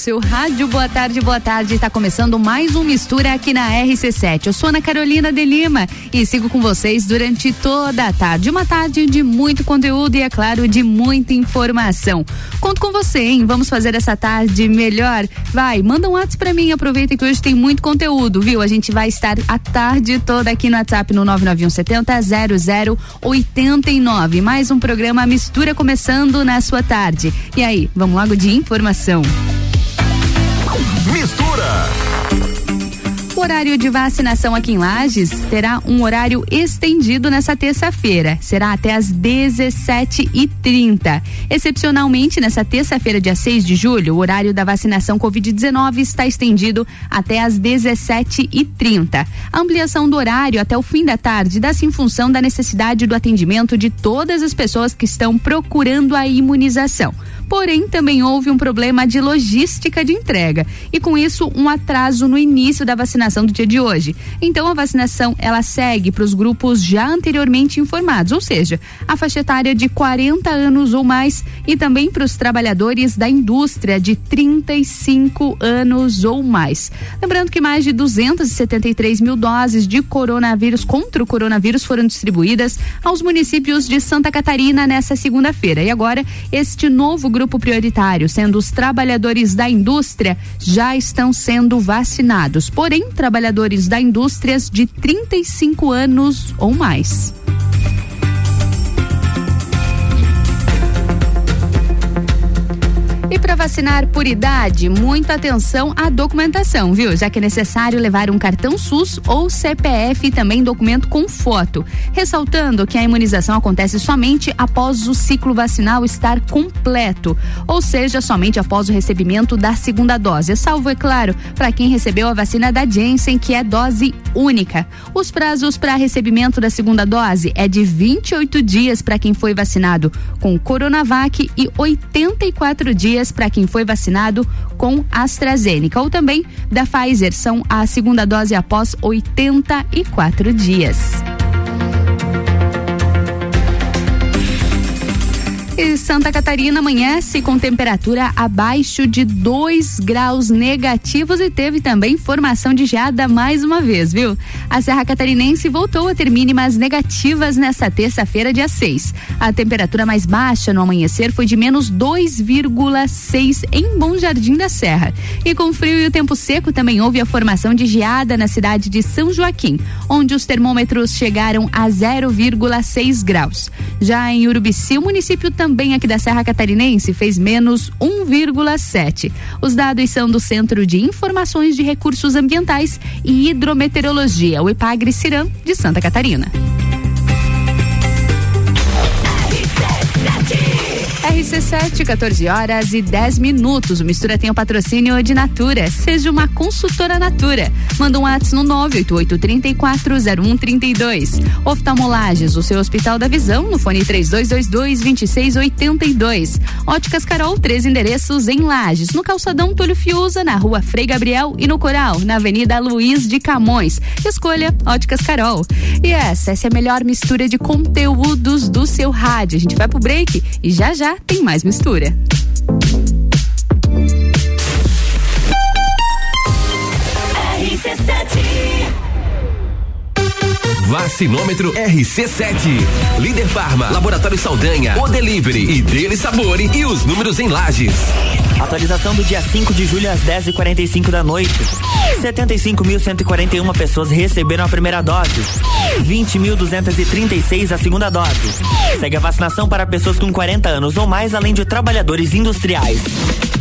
seu rádio. Boa tarde, boa tarde. Está começando mais um Mistura aqui na RC7. Eu sou Ana Carolina de Lima e sigo com vocês durante toda a tarde. Uma tarde de muito conteúdo e, é claro, de muita informação. Conto com você, hein? Vamos fazer essa tarde melhor? Vai, manda um WhatsApp pra mim. Aproveita que hoje tem muito conteúdo, viu? A gente vai estar a tarde toda aqui no WhatsApp no 99170 0089. Mais um programa Mistura começando na sua tarde. E aí, vamos logo de informação. Mistura. O horário de vacinação aqui em Lages terá um horário estendido nessa terça-feira. Será até às 17h30. Excepcionalmente, nessa terça-feira, dia 6 de julho, o horário da vacinação Covid-19 está estendido até às 17h30. A ampliação do horário até o fim da tarde dá-se em função da necessidade do atendimento de todas as pessoas que estão procurando a imunização porém também houve um problema de logística de entrega e com isso um atraso no início da vacinação do dia de hoje. Então a vacinação ela segue para os grupos já anteriormente informados, ou seja, a faixa etária de 40 anos ou mais e também para os trabalhadores da indústria de 35 anos ou mais. Lembrando que mais de 273 mil doses de coronavírus contra o coronavírus foram distribuídas aos municípios de Santa Catarina nessa segunda-feira. E agora este novo grupo grupo prioritário, sendo os trabalhadores da indústria, já estão sendo vacinados. Porém, trabalhadores da indústria de 35 anos ou mais. E para vacinar por idade, muita atenção à documentação, viu? Já que é necessário levar um cartão SUS ou CPF e também documento com foto. Ressaltando que a imunização acontece somente após o ciclo vacinal estar completo, ou seja, somente após o recebimento da segunda dose, salvo, é claro, para quem recebeu a vacina da Janssen, que é dose única. Os prazos para recebimento da segunda dose é de 28 dias para quem foi vacinado com Coronavac e 84 dias dias para quem foi vacinado com AstraZeneca ou também da Pfizer. São a segunda dose após 84 dias. E Santa Catarina amanhece com temperatura abaixo de 2 graus negativos e teve também formação de geada mais uma vez, viu? A Serra Catarinense voltou a ter mínimas negativas nesta terça-feira, dia 6. A temperatura mais baixa no amanhecer foi de menos 2,6 em Bom Jardim da Serra. E com frio e o tempo seco também houve a formação de geada na cidade de São Joaquim, onde os termômetros chegaram a 0,6 graus. Já em Urubici, o município também também aqui da Serra Catarinense fez menos 1,7. Os dados são do Centro de Informações de Recursos Ambientais e Hidrometeorologia, o EPAGRE Ciram, de Santa Catarina. RC7, 14 horas e 10 minutos. O Mistura tem o patrocínio de Natura. Seja uma consultora Natura. Manda um WhatsApp no 988-340132. Oftalmolages, o seu Hospital da Visão, no fone 3222-2682. Óticas Carol, três endereços em Lages. No Calçadão Túlio Fiuza, na rua Frei Gabriel e no Coral, na Avenida Luiz de Camões. Escolha Óticas Carol. E essa, essa é a melhor mistura de conteúdos do seu rádio. A gente vai pro break e já já tem mais mistura. Vacinômetro RC7. Líder Farma, Laboratório Saldanha, O Delivery e Dele Sabore e os números em lajes. Atualização do dia 5 de julho às 10h45 da noite. 75.141 pessoas receberam a primeira dose. 20.236 a segunda dose. Segue a vacinação para pessoas com 40 anos ou mais, além de trabalhadores industriais.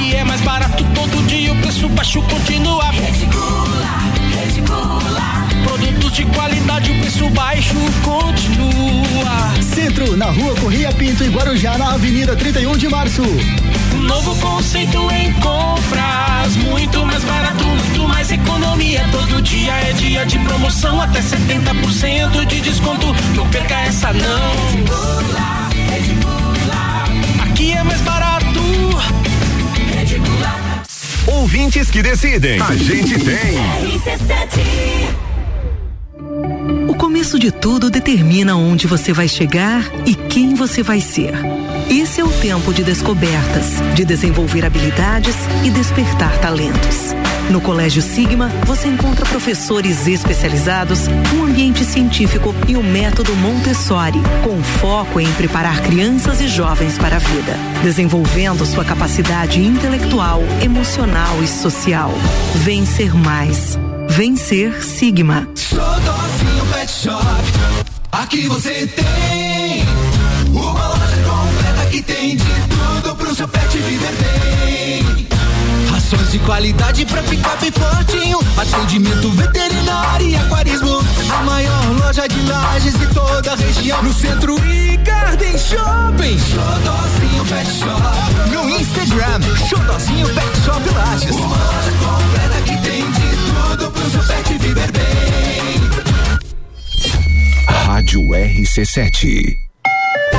E é mais barato todo dia, o preço baixo continua. Produtos de qualidade, o preço baixo continua. Centro, na rua Correia Pinto e Guarujá, na Avenida 31 de Março. Um novo conceito em compras. Muito mais barato, muito mais economia. Todo dia é dia de promoção, até 70% de desconto. Não perca essa não. Aqui é mais barato. Ouvintes que decidem. A gente tem. O começo de tudo determina onde você vai chegar e quem você vai ser. Esse é o tempo de descobertas, de desenvolver habilidades e despertar talentos. No Colégio Sigma, você encontra professores especializados, um ambiente científico e o método Montessori, com foco em preparar crianças e jovens para a vida, desenvolvendo sua capacidade intelectual, emocional e social. Vencer mais. Vencer Sigma. Xodózinho Pet Shop. Aqui você tem uma loja completa que tem de tudo pro seu pet viver bem. Rações de qualidade pra ficar bem fortinho. Atendimento veterinário e aquarismo. A maior loja de lajes de toda a região. No centro e Garden Shopping. Xodózinho Pet Shop. No Instagram, Xodózinho Pet Shop Lages. Uma loja completa que tem de tudo pro seu pet viver bem. Rádio RC7.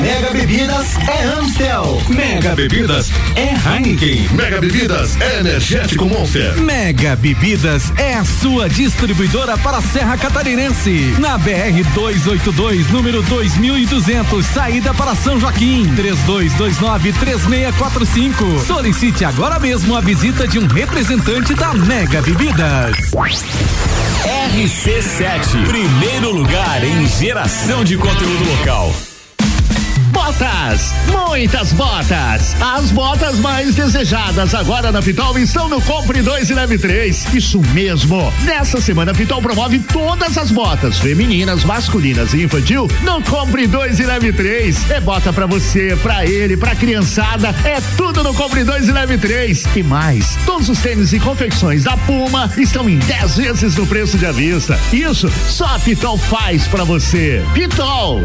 Mega Bebidas é Amstel. Mega Bebidas é Heineken. Mega Bebidas é Energético Monster. Mega Bebidas é a sua distribuidora para a Serra Catarinense. Na BR 282, número 2200, saída para São Joaquim. 32293645. Solicite agora mesmo a visita de um representante da Mega Bebidas. RC7, primeiro lugar em geração de conteúdo local. Botas, muitas botas. As botas mais desejadas agora na Pitol estão no Compre 2 e Leve 3. Isso mesmo. Nessa semana a Pitol promove todas as botas, femininas, masculinas e infantil, no Compre 2 e Leve 3. É bota pra você, pra ele, pra criançada, é tudo no Compre 2 e Leve 3. E mais, todos os tênis e confecções da Puma estão em 10 vezes no preço de à vista. Isso só a Pitol faz pra você. Pitol.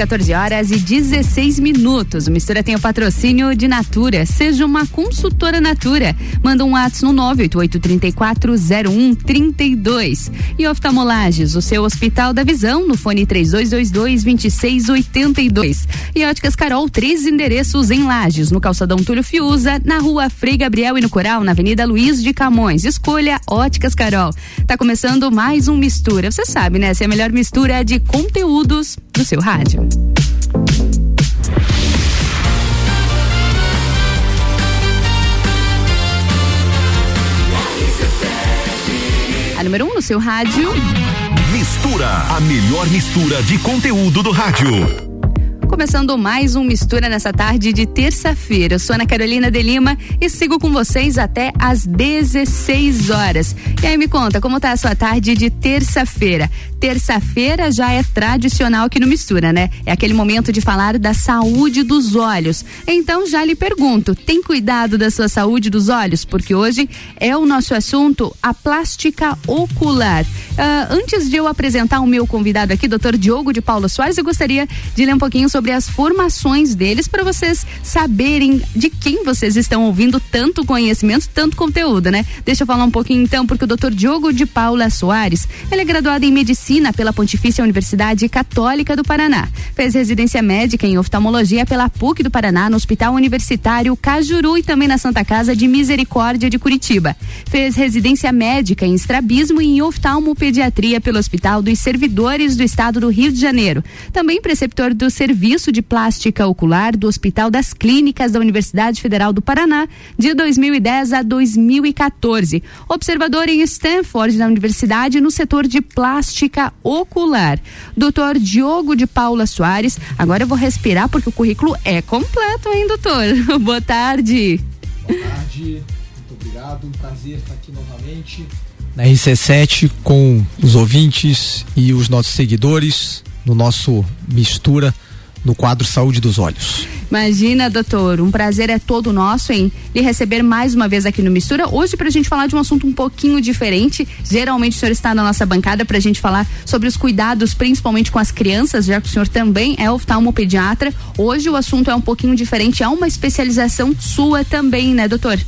14 horas e 16 minutos. O Mistura tem o patrocínio de Natura. Seja uma consultora Natura. Manda um WhatsApp no 988340132. E oftalmolages, o seu Hospital da Visão, no fone 3222-2682. E Óticas Carol, três endereços em Lages, no calçadão Túlio Fiuza, na rua Frei Gabriel e no Coral, na Avenida Luiz de Camões. Escolha Óticas Carol. Tá começando mais um Mistura. Você sabe, né? Se a melhor mistura é de conteúdos no seu rádio. A número 1 um no seu rádio. Mistura, a melhor mistura de conteúdo do rádio começando mais um Mistura nessa tarde de terça-feira. Eu sou Ana Carolina de Lima e sigo com vocês até às 16 horas. E aí me conta, como tá a sua tarde de terça-feira? Terça-feira já é tradicional aqui no Mistura, né? É aquele momento de falar da saúde dos olhos. Então já lhe pergunto, tem cuidado da sua saúde dos olhos? Porque hoje é o nosso assunto, a plástica ocular. Uh, antes de eu apresentar o meu convidado aqui, doutor Diogo de Paula Soares, eu gostaria de ler um pouquinho sobre sobre as formações deles para vocês saberem de quem vocês estão ouvindo tanto conhecimento, tanto conteúdo, né? Deixa eu falar um pouquinho então, porque o Dr. Diogo de Paula Soares, ele é graduado em medicina pela Pontifícia Universidade Católica do Paraná. Fez residência médica em oftalmologia pela PUC do Paraná, no Hospital Universitário Cajuru e também na Santa Casa de Misericórdia de Curitiba. Fez residência médica em estrabismo e em oftalmopediatria pelo Hospital dos Servidores do Estado do Rio de Janeiro. Também preceptor do Serviço Serviço de Plástica Ocular do Hospital das Clínicas da Universidade Federal do Paraná, de 2010 a 2014. Observador em Stanford, na Universidade, no setor de plástica ocular. Doutor Diogo de Paula Soares. Agora eu vou respirar porque o currículo é completo, hein, doutor? Boa tarde. Boa tarde, muito obrigado. Um prazer estar aqui novamente na RC7 com os ouvintes e os nossos seguidores no nosso Mistura no quadro Saúde dos Olhos. Imagina, doutor, um prazer é todo nosso em lhe receber mais uma vez aqui no Mistura. Hoje, para a gente falar de um assunto um pouquinho diferente. Geralmente, o senhor está na nossa bancada para a gente falar sobre os cuidados, principalmente com as crianças, já que o senhor também é oftalmopediatra. Hoje, o assunto é um pouquinho diferente. Há uma especialização sua também, né, doutor?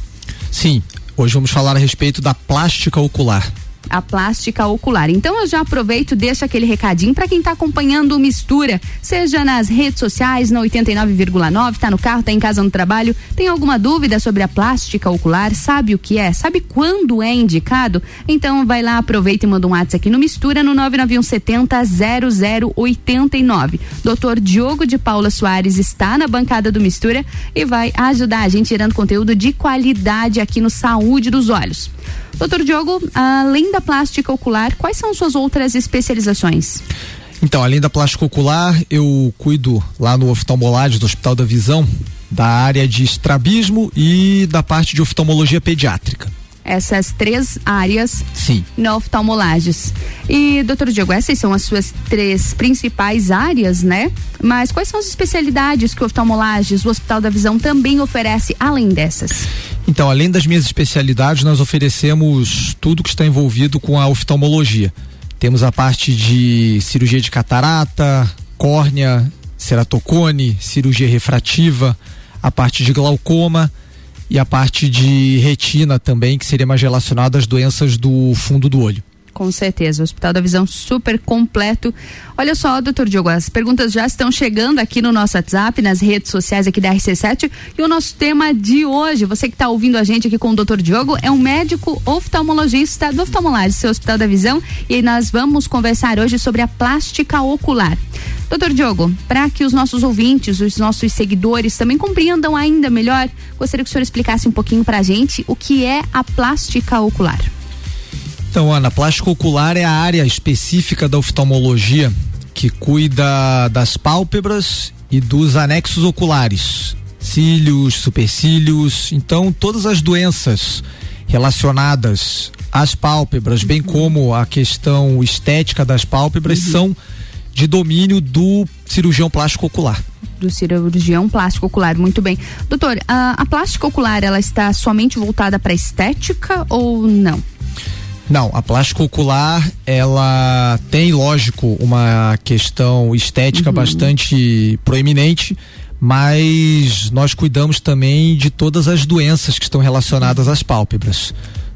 Sim. Hoje vamos falar a respeito da plástica ocular a plástica ocular. Então eu já aproveito, deixo aquele recadinho para quem está acompanhando o Mistura, seja nas redes sociais, na 89,9, tá no carro, tá em casa no trabalho, tem alguma dúvida sobre a plástica ocular, sabe o que é, sabe quando é indicado? Então vai lá, aproveita e manda um WhatsApp aqui no Mistura no 99170 0089. Doutor Diogo de Paula Soares está na bancada do Mistura e vai ajudar a gente tirando conteúdo de qualidade aqui no Saúde dos Olhos. Doutor Diogo, além da plástica ocular, quais são suas outras especializações? Então, além da plástica ocular, eu cuido lá no oftalmolagem do Hospital da Visão da área de estrabismo e da parte de oftalmologia pediátrica essas três áreas Sim. no oftalmolages. E, doutor Diego, essas são as suas três principais áreas, né? Mas quais são as especialidades que o oftalmolages, o Hospital da Visão, também oferece além dessas? Então, além das minhas especialidades, nós oferecemos tudo que está envolvido com a oftalmologia. Temos a parte de cirurgia de catarata, córnea, ceratocone, cirurgia refrativa, a parte de glaucoma e a parte de retina também, que seria mais relacionada às doenças do fundo do olho. Com certeza, o Hospital da Visão super completo. Olha só, doutor Diogo, as perguntas já estão chegando aqui no nosso WhatsApp, nas redes sociais aqui da RC7. E o nosso tema de hoje, você que está ouvindo a gente aqui com o doutor Diogo, é um médico oftalmologista do oftalmolagem, seu Hospital da Visão. E nós vamos conversar hoje sobre a plástica ocular. Doutor Diogo, para que os nossos ouvintes, os nossos seguidores também compreendam ainda melhor, gostaria que o senhor explicasse um pouquinho para a gente o que é a plástica ocular. Então, Ana, plástica ocular é a área específica da oftalmologia que cuida das pálpebras e dos anexos oculares, cílios, supercílios, então todas as doenças relacionadas às pálpebras, bem como a questão estética das pálpebras, uhum. são de domínio do cirurgião plástico ocular do cirurgião plástico ocular. Muito bem. Doutor, a, a plástica ocular, ela está somente voltada para estética ou não? Não, a plástica ocular, ela tem, lógico, uma questão estética uhum. bastante proeminente, mas nós cuidamos também de todas as doenças que estão relacionadas às pálpebras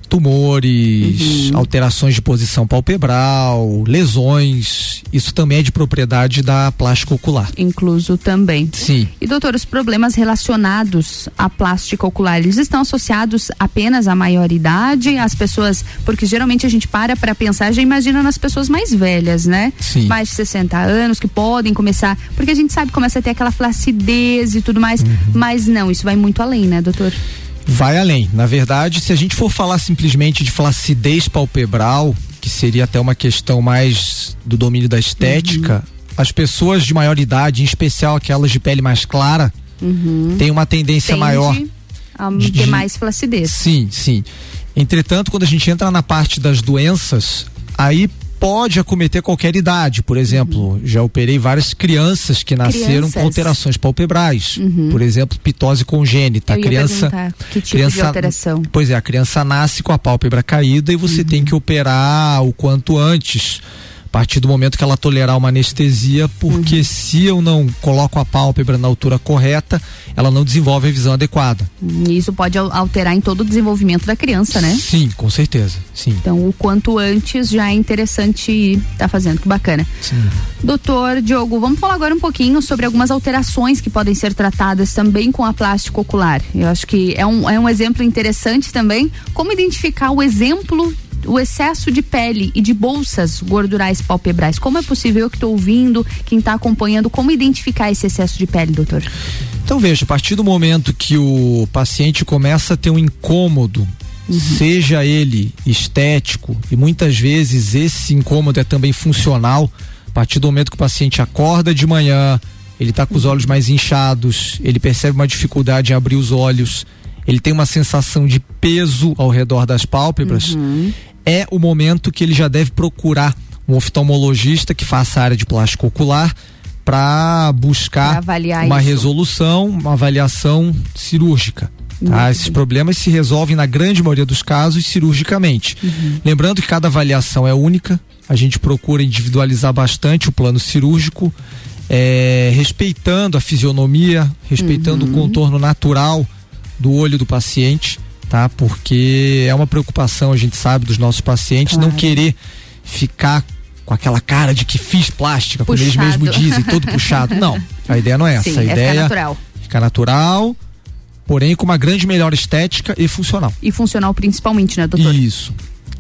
tumores, uhum. alterações de posição palpebral, lesões. Isso também é de propriedade da plástica ocular. Incluso também. Sim. E doutor, os problemas relacionados à plástica ocular, eles estão associados apenas à maioridade, às pessoas, porque geralmente a gente para para pensar, já imagina nas pessoas mais velhas, né? Sim. Mais de 60 anos que podem começar, porque a gente sabe que começa a ter aquela flacidez e tudo mais, uhum. mas não, isso vai muito além, né, doutor? Vai além. Na verdade, se a gente for falar simplesmente de flacidez palpebral, que seria até uma questão mais do domínio da estética, as pessoas de maior idade, em especial aquelas de pele mais clara, Uhum. têm uma tendência Tende maior. A ter de- mais flacidez. Sim, sim. Entretanto, quando a gente entra na parte das doenças, aí pode acometer qualquer idade. Por exemplo, já operei várias crianças que nasceram Crianças? com alterações palpebrais. Uhum. Por exemplo, pitose congênita. Eu a criança, que tipo de criança- alteração. Pois é, a criança nasce com a pálpebra caída e você tem que operar o quanto antes. A partir do momento que ela tolerar uma anestesia, porque se eu não coloco a pálpebra na altura correta, ela não desenvolve a visão adequada. Isso pode al- alterar em todo o desenvolvimento da criança, né? Sim, com certeza. Sim. Então, o quanto antes já é interessante estar fazendo, que bacana. Sim. Doutor Diogo, vamos falar agora um pouquinho sobre algumas alterações que podem ser tratadas também com a plástico ocular. Eu acho que é um, é um exemplo interessante também. Como identificar o exemplo, o excesso de pele e de bolsas gordurais palpebrais? Como é possível, eu que estou ouvindo, quem está acompanhando, como identificar esse excesso de pele, doutor? Então veja, a partir do momento que o paciente começa a ter um incômodo, seja ele estético, e muitas vezes esse incômodo é também funcional, a partir do momento que o paciente acorda de manhã, ele está com os olhos mais inchados, ele percebe uma dificuldade em abrir os olhos, ele tem uma sensação de peso ao redor das pálpebras, é o momento que ele já deve procurar um oftalmologista que faça a área de plástico ocular para buscar Pra uma isso. resolução, uma avaliação cirúrgica. Tá? Esses problemas se resolvem na grande maioria dos casos cirurgicamente. Lembrando que cada avaliação é única, a gente procura individualizar bastante o plano cirúrgico, eh, respeitando a fisionomia, respeitando o contorno natural do olho do paciente, tá? Porque é uma preocupação, a gente sabe, dos nossos pacientes, não querer ficar com aquela cara de que fiz plástica, como eles Puxado. mesmos dizem, todo puxado. Não, a ideia não é essa. Sim, a é ficar ideia natural. ficar natural, porém com uma grande melhor estética e funcional. E funcional principalmente, né, doutor? Isso.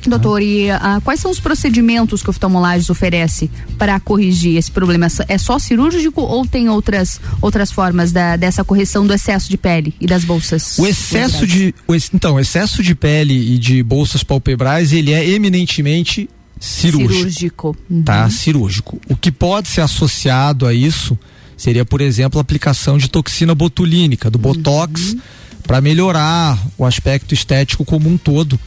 Doutor, e ah, quais são os procedimentos que o oftalmolages oferece para corrigir esse problema? É só cirúrgico ou tem outras, outras formas da- dessa correção do excesso de pele e das bolsas? O excesso de, o então, excesso de pele e de bolsas palpebrais, ele é eminentemente cirúrgico. Cirúrgico. Uhum. Tá, cirúrgico. O que pode ser associado a isso seria, por exemplo, a aplicação de toxina botulínica, do botox, para melhorar o aspecto estético como um todo,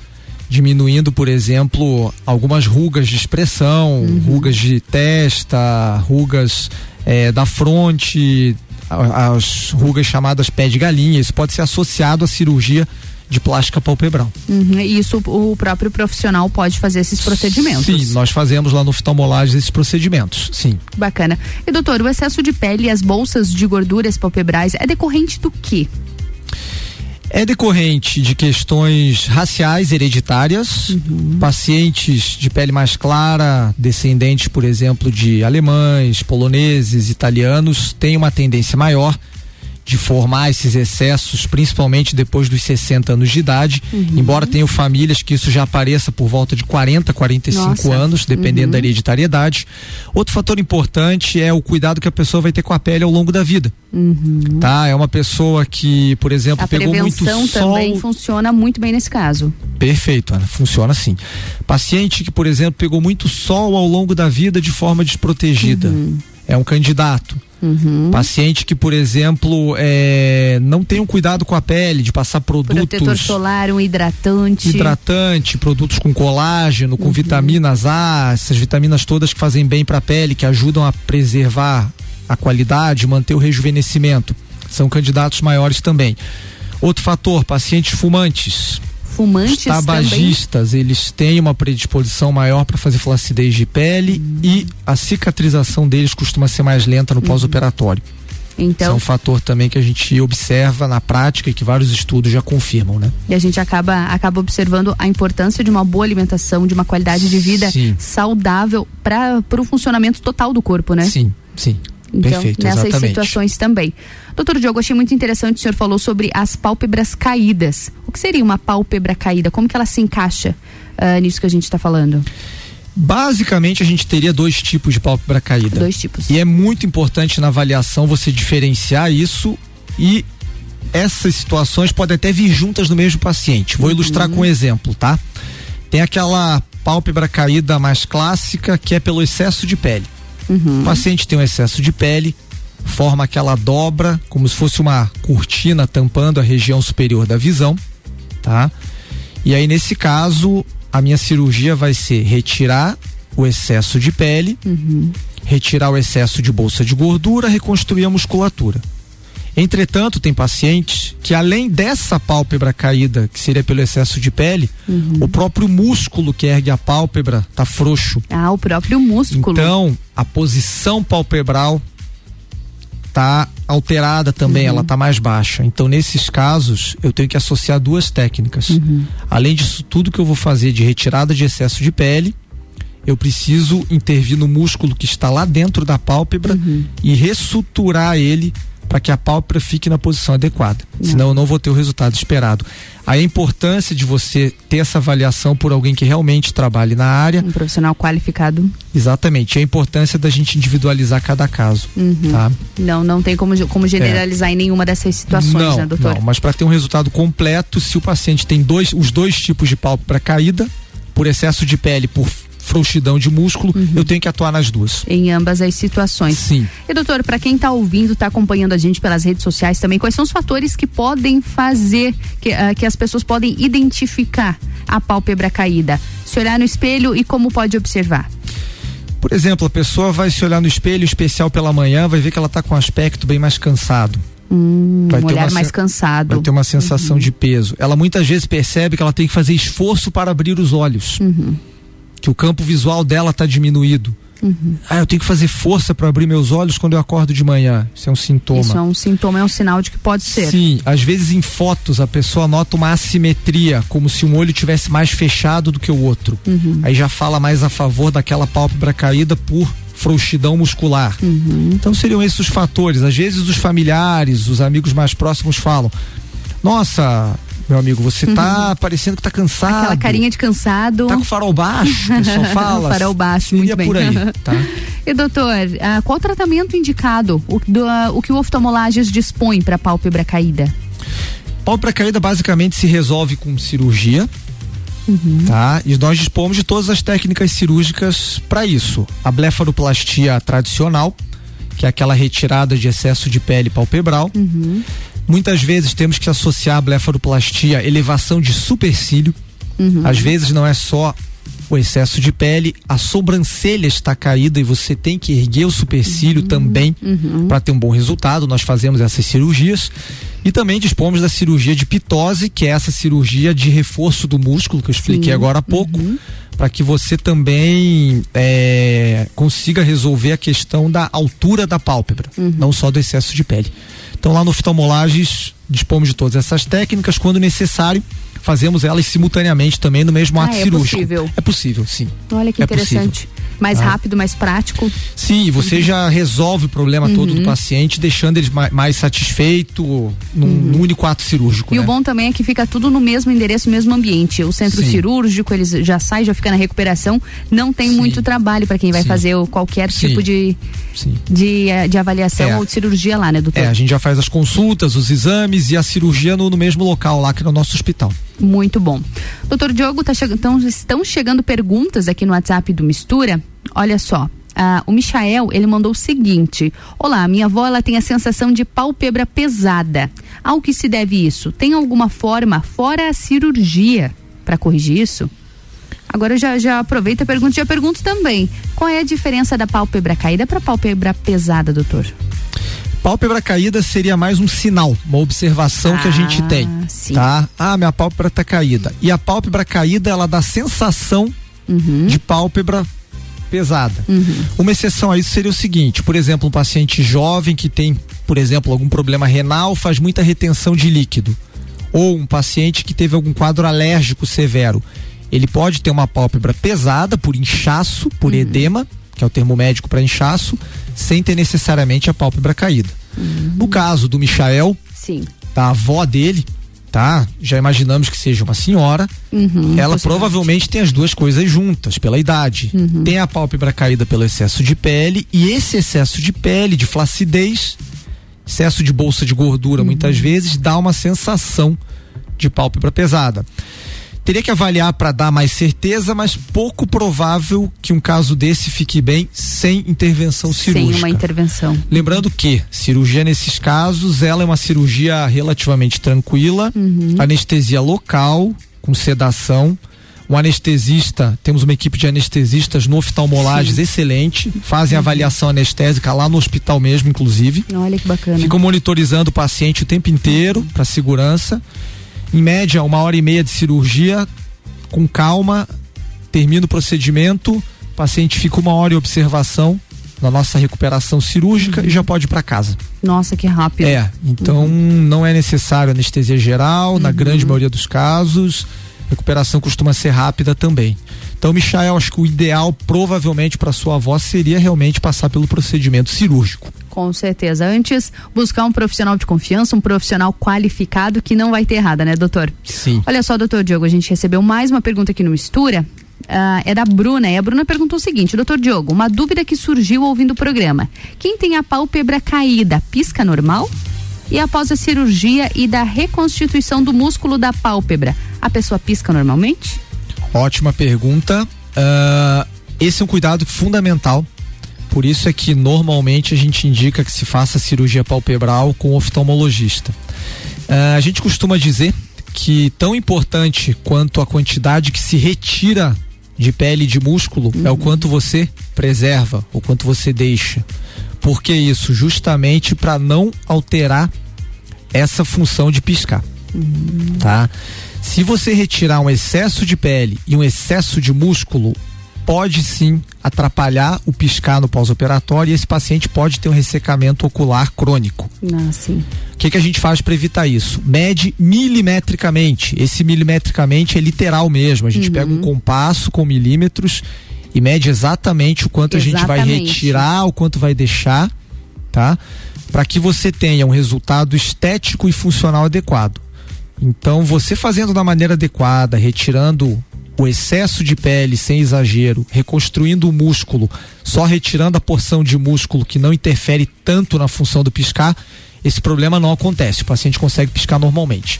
diminuindo, por exemplo, algumas rugas de expressão, rugas de testa, rugas eh, da fronte, as rugas chamadas pé de galinha. Isso pode ser associado à cirurgia de plástica palpebral. Uhum, e isso o próprio profissional pode fazer esses procedimentos. Sim, nós fazemos lá no oftalmolagem esses procedimentos, sim. Bacana. E doutor, o excesso de pele e as bolsas de gorduras palpebrais é decorrente do quê? É decorrente de questões raciais hereditárias, pacientes de pele mais clara, descendentes, por exemplo, de alemães, poloneses, italianos, têm uma tendência maior de formar esses excessos, principalmente depois dos 60 anos de idade. Embora tenham famílias que isso já apareça por volta de 40, 45 Nossa. anos, dependendo Uhum. da hereditariedade. Outro fator importante é o cuidado que a pessoa vai ter com a pele ao longo da vida. Tá? É uma pessoa que, por exemplo, A pegou muito prevenção sol. também funciona muito bem nesse caso. Perfeito, Ana, funciona assim. Paciente que, por exemplo, pegou muito sol ao longo da vida de forma desprotegida. É um candidato. Paciente que, por exemplo, é, não tem um cuidado com a pele, de passar Protetor produtos solar, um hidratante. hidratante, produtos com colágeno, com vitaminas A, essas vitaminas todas que fazem bem para a pele, que ajudam a preservar a qualidade, manter o rejuvenescimento. São candidatos maiores também. Outro fator, pacientes fumantes. Fumantes Os tabagistas, eles têm uma predisposição maior para fazer flacidez de pele e a cicatrização deles costuma ser mais lenta no pós-operatório. Isso é Então, um fator também que a gente observa na prática e que vários estudos já confirmam, né? e a gente acaba, acaba observando a importância de uma boa alimentação, de uma qualidade de vida Sim. saudável para o funcionamento total do corpo, né? Sim, sim. Então, Perfeito, nessas exatamente. situações também. Doutor Diogo, achei muito interessante o senhor falou sobre as pálpebras caídas. O que seria uma pálpebra caída? Como que ela se encaixa ah, nisso que a gente está falando? Basicamente, a gente teria dois tipos de pálpebra caída. Dois tipos. E é muito importante na avaliação você diferenciar isso e essas situações podem até vir juntas no mesmo paciente. Vou ilustrar com um exemplo, tá? Tem aquela pálpebra caída mais clássica, que é pelo excesso de pele. Uhum. O paciente tem um excesso de pele, forma aquela dobra, como se fosse uma cortina tampando a região superior da visão, tá? E aí, nesse caso, a minha cirurgia vai ser retirar o excesso de pele, Uhum. retirar o excesso de bolsa de gordura, reconstruir a musculatura. Entretanto, tem pacientes que além dessa pálpebra caída, que seria pelo excesso de pele, Uhum. o próprio músculo que ergue a pálpebra tá frouxo. Ah, o próprio músculo. Então, a posição palpebral tá alterada também, Uhum. ela tá mais baixa. Então, nesses casos, eu tenho que associar duas técnicas. Uhum. Além disso tudo que eu vou fazer de retirada de excesso de pele, eu preciso intervir no músculo que está lá dentro da pálpebra Uhum. e ressuturar ele para que a pálpebra fique na posição adequada. Senão eu não vou ter o resultado esperado. A importância de você ter essa avaliação por alguém que realmente trabalhe na área. Um profissional qualificado. Exatamente. A importância da gente individualizar cada caso. Uhum. Tá? Não, não tem como, como generalizar em nenhuma dessas situações, não, né, doutor? Não, mas para ter um resultado completo, se o paciente tem dois, os dois tipos de pálpebra caída, por excesso de pele, por frouxidão de músculo, eu tenho que atuar nas duas. Em ambas as situações. Sim. E doutor, para quem está ouvindo, está acompanhando a gente pelas redes sociais também, quais são os fatores que podem fazer, que, ah, que as pessoas podem identificar a pálpebra caída? Se olhar no espelho e como pode observar? Por exemplo, a pessoa vai se olhar no espelho especial pela manhã, vai ver que ela está com um aspecto bem mais cansado. Hum, Vai um ter olhar uma mais cansado. Vai ter uma sensação de peso. Ela muitas vezes percebe que ela tem que fazer esforço para abrir os olhos. Uhum. Que o campo visual dela está diminuído. Uhum. Ah, eu tenho que fazer força para abrir meus olhos quando eu acordo de manhã. Isso é um sintoma. Isso é um sintoma, é um sinal de que pode ser. Sim, às vezes em fotos a pessoa nota uma assimetria, como se um olho tivesse mais fechado do que o outro. Uhum. Aí já fala mais a favor daquela pálpebra caída por frouxidão muscular. Uhum. Então seriam esses os fatores. Às vezes os familiares, os amigos mais próximos falam: Nossa, meu amigo, você tá parecendo que tá cansado. Uhum. Aquela carinha de cansado. Tá com farol baixo, o pessoal fala. farol baixo, muito bem. por aí, tá? E doutor, ah, qual o tratamento indicado? O, do, ah, o que o oftalmologista dispõe para pálpebra caída? Pálpebra caída basicamente se resolve com cirurgia. Tá? E nós dispomos de todas as técnicas cirúrgicas para isso. A blefaroplastia tradicional, que é aquela retirada de excesso de pele palpebral. Muitas vezes temos que associar a blefaroplastia à elevação de supercílio. Uhum. Às vezes não é só o excesso de pele, a sobrancelha está caída e você tem que erguer o supercílio também Uhum. para ter um bom resultado. Nós fazemos essas cirurgias e também dispomos da cirurgia de pitose, que é essa cirurgia de reforço do músculo que eu expliquei Sim. agora há pouco, para que você também é, consiga resolver a questão da altura da pálpebra, não só do excesso de pele. Então lá no oftalmolages dispomos de todas essas técnicas, quando necessário fazemos elas simultaneamente também no mesmo Ah, ato é cirúrgico. possível. É possível, sim. Olha que É interessante. Mais Ah. rápido, mais prático. Sim, você já resolve o problema todo do paciente, deixando ele mais, mais satisfeito num, num único ato cirúrgico. E né? o bom também é que fica tudo no mesmo endereço, no mesmo ambiente. O centro Sim. cirúrgico, eles já sai, já fica na recuperação. Não tem muito trabalho para quem vai Sim. fazer qualquer Sim. tipo de, Sim. de, eh, de avaliação É. ou de cirurgia lá, né, doutor? É, a gente já faz as consultas, os exames e a cirurgia no, no mesmo local lá que no nosso hospital. Muito bom. Doutor Diogo, tá chegando, então, estão chegando perguntas aqui no WhatsApp do Mistura. Olha só. ah, o Michael, ele mandou o seguinte: Olá, minha avó ela tem a sensação de pálpebra pesada. Ao que se deve isso? Tem alguma forma, fora a cirurgia, para corrigir isso? Agora já, já aproveito a pergunta e já pergunto também. Qual é a diferença da pálpebra caída para pálpebra pesada, doutor? Pálpebra caída seria mais um sinal, uma observação que a gente tem, sim. tá? Ah, minha pálpebra tá caída. E a pálpebra caída, ela dá sensação de pálpebra pesada. Uma exceção a isso seria o seguinte, por exemplo, um paciente jovem que tem, por exemplo, algum problema renal, faz muita retenção de líquido. Ou um paciente que teve algum quadro alérgico severo. Ele pode ter uma pálpebra pesada por inchaço, por edema, que é o termo médico para inchaço, sem ter necessariamente a pálpebra caída. No caso do Michael, Sim. da avó dele, tá? Já imaginamos que seja uma senhora. Uhum, ela provavelmente tem as duas coisas juntas, pela idade. Uhum. Tem a pálpebra caída pelo excesso de pele e esse excesso de pele, de flacidez, excesso de bolsa de gordura, muitas vezes dá uma sensação de pálpebra pesada. Teria que avaliar para dar mais certeza, mas pouco provável que um caso desse fique bem sem intervenção cirúrgica. Sem uma intervenção. Lembrando que cirurgia nesses casos, ela é uma cirurgia relativamente tranquila, Uhum. anestesia local, com sedação. Um anestesista, temos uma equipe de anestesistas no oftalmolages excelente, fazem avaliação anestésica lá no hospital mesmo, inclusive. Olha que bacana. Ficam monitorizando o paciente o tempo inteiro para segurança. Em média, uma hora e meia de cirurgia, com calma, termina o procedimento, o paciente fica uma hora em observação na nossa recuperação cirúrgica e já pode ir para casa. Nossa, que rápido. É, então não é necessário anestesia geral, na grande maioria dos casos. Recuperação costuma ser rápida também. Então, Michael, acho que o ideal provavelmente para sua avó seria realmente passar pelo procedimento cirúrgico. Com certeza. Antes, buscar um profissional de confiança, um profissional qualificado que não vai ter errada, né, doutor? Sim. Olha só, doutor Diogo, a gente recebeu mais uma pergunta aqui no Mistura. ah, é da Bruna, e a Bruna perguntou o seguinte: Doutor Diogo, uma dúvida que surgiu ouvindo o programa. Quem tem a pálpebra caída, pisca normal? E após a cirurgia e da reconstituição do músculo da pálpebra, a pessoa pisca normalmente? Ótima pergunta. Ah, esse é um cuidado fundamental. Por isso é que normalmente a gente indica que se faça cirurgia palpebral com oftalmologista. Ah, a gente costuma dizer que tão importante quanto a quantidade que se retira de pele e de músculo é o quanto você preserva, o quanto você deixa. Por que isso? Justamente para não alterar essa função de piscar. Tá? Se você retirar um excesso de pele e um excesso de músculo, pode sim atrapalhar o piscar no pós-operatório e esse paciente pode ter um ressecamento ocular crônico. Ah, sim. O que, que a gente faz para evitar isso? Mede milimetricamente. Esse milimetricamente é literal mesmo. A gente pega um compasso com milímetros e mede exatamente o quanto a gente vai Exatamente. retirar, o quanto vai deixar, tá? Para que você tenha um resultado estético e funcional adequado. Então, você fazendo da maneira adequada, retirando o excesso de pele sem exagero, reconstruindo o músculo, só retirando a porção de músculo que não interfere tanto na função do piscar, esse problema não acontece. O paciente consegue piscar normalmente.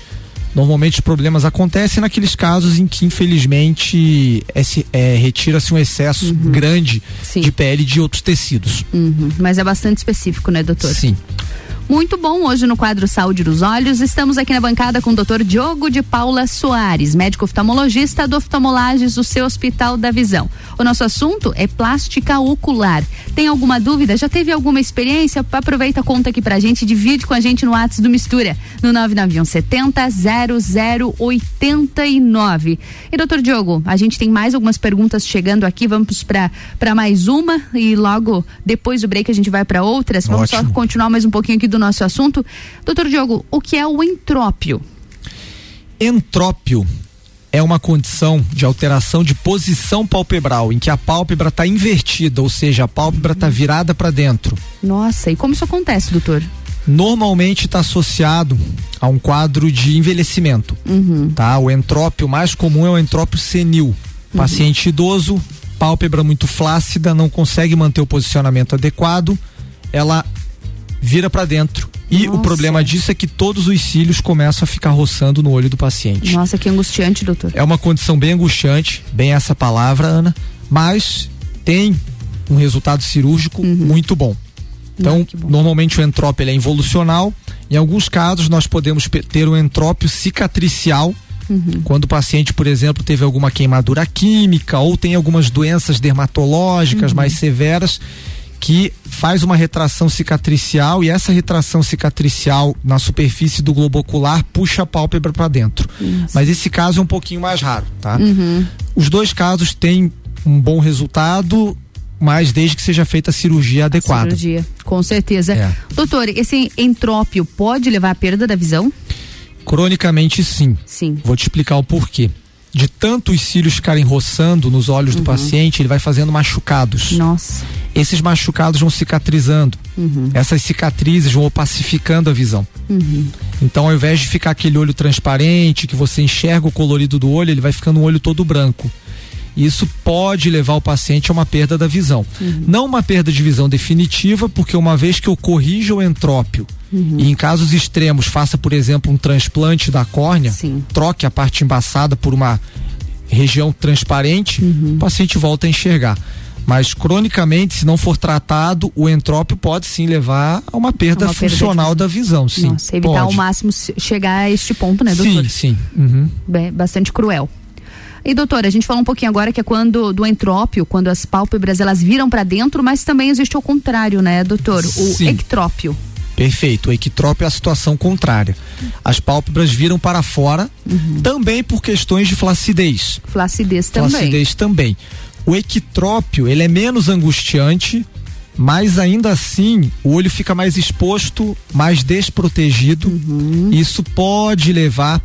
Normalmente os problemas acontecem naqueles casos em que, infelizmente, esse- é, retira-se um excesso grande de pele de outros tecidos. Uhum. Mas é bastante específico, né, doutor? Sim. Muito bom, hoje no quadro Saúde dos Olhos, estamos aqui na bancada com o doutor Diogo de Paula Soares, médico oftalmologista do Oftalmolages do seu Hospital da Visão. O nosso assunto é plástica ocular. Tem alguma dúvida? Já teve alguma experiência? Aproveita, conta aqui pra gente, divide com a gente no WhatsApp do Mistura, no 991 70 0089. E doutor Diogo, a gente tem mais algumas perguntas chegando aqui, vamos pra para mais uma e logo depois do break a gente vai pra outras. Vamos só Ótimo. continuar mais um pouquinho aqui do nosso assunto. Doutor Diogo, o que é o entrópio? Entrópio é uma condição de alteração de posição palpebral, em que a pálpebra está invertida, ou seja, a pálpebra está virada para dentro. Nossa, e como isso acontece, doutor? Normalmente está associado a um quadro de envelhecimento. Uhum. Tá? O entrópio mais comum é o entrópio senil. Paciente idoso, pálpebra muito flácida, não consegue manter o posicionamento adequado, ela vira para dentro. E o Nossa. problema disso é que todos os cílios começam a ficar roçando no olho do paciente. Nossa, que angustiante, doutor. É uma condição bem angustiante, bem essa palavra, Ana, mas tem um resultado cirúrgico muito bom. Então, normalmente o entrópio é involucional. Em alguns casos, nós podemos ter um entrópio cicatricial. Quando o paciente, por exemplo, teve alguma queimadura química ou tem algumas doenças dermatológicas mais severas que faz uma retração cicatricial e essa retração cicatricial na superfície do globo ocular puxa a pálpebra para dentro. Mas esse caso é um pouquinho mais raro, tá? Uhum. Os dois casos têm um bom resultado, mas desde que seja feita a cirurgia adequada. Cirurgia, com certeza. É. Doutor, esse entrópio pode levar à perda da visão? Cronicamente, sim. Sim. Vou te explicar o porquê. De tanto os cílios ficarem roçando nos olhos do paciente, ele vai fazendo machucados. Nossa. Esses machucados vão cicatrizando. Essas cicatrizes vão opacificando a visão. Uhum. Então, ao invés de ficar aquele olho transparente, que você enxerga o colorido do olho, ele vai ficando um olho todo branco. Isso pode levar o paciente a uma perda da visão. Uhum. Não uma perda de visão definitiva, porque uma vez que eu corrija o entrópio uhum. e em casos extremos faça, por exemplo, um transplante da córnea, Sim. troque a parte embaçada por uma região transparente, uhum. o paciente volta a enxergar. Mas cronicamente, se não for tratado, o entrópio pode sim levar a uma perda uma funcional perda da visão, sim. Nossa, evitar pode. ao máximo chegar a este ponto, né, doutor? Sim, sim. Uhum. Bem, bastante cruel. E doutora, a gente falou um pouquinho agora que é quando do entrópio, quando as pálpebras elas viram para dentro, mas também existe o contrário, né, doutor? O sim. ectrópio. Perfeito. O equitrópio é a situação contrária. As pálpebras viram para fora, uhum. também por questões de flacidez. Flacidez também. Flacidez também. O equitrópio, ele é menos angustiante, mas ainda assim o olho fica mais exposto, mais desprotegido. Uhum. Isso pode levar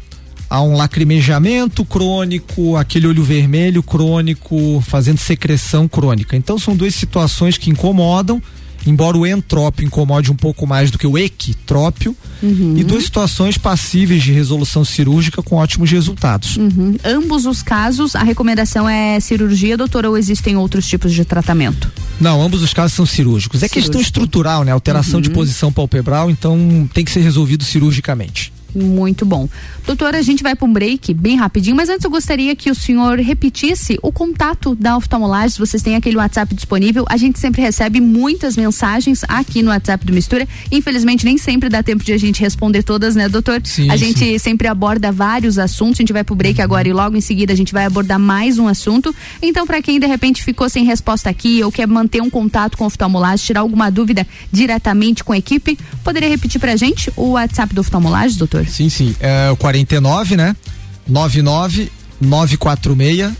a um lacrimejamento crônico, aquele olho vermelho crônico, fazendo secreção crônica. Então são duas situações que incomodam embora o entrópio incomode um pouco mais do que o equitrópio, uhum. e duas situações passíveis de resolução cirúrgica com ótimos resultados. Uhum. Ambos os casos, a recomendação é cirurgia, doutora, ou existem outros tipos de tratamento? Não, ambos os casos são cirúrgicos. É Cirúrgico. questão estrutural, né? Alteração uhum. de posição palpebral, então tem que ser resolvido cirurgicamente. Muito bom. Doutora, a gente vai para um break bem rapidinho, mas antes eu gostaria que o senhor repetisse o contato da oftalmolagem. Vocês têm aquele WhatsApp disponível, a gente sempre recebe muitas mensagens aqui no WhatsApp do Mistura. Infelizmente, nem sempre dá tempo de a gente responder todas, né, doutor? Sim, a gente sim. sempre aborda vários assuntos. A gente vai para o break agora e logo em seguida a gente vai abordar mais um assunto. Então, para quem de repente ficou sem resposta aqui ou quer manter um contato com o oftalmolagem, tirar alguma dúvida diretamente com a equipe, poderia repetir para a gente o WhatsApp do oftalmolagem, doutor? Sim, sim. É o 49, né? 99 946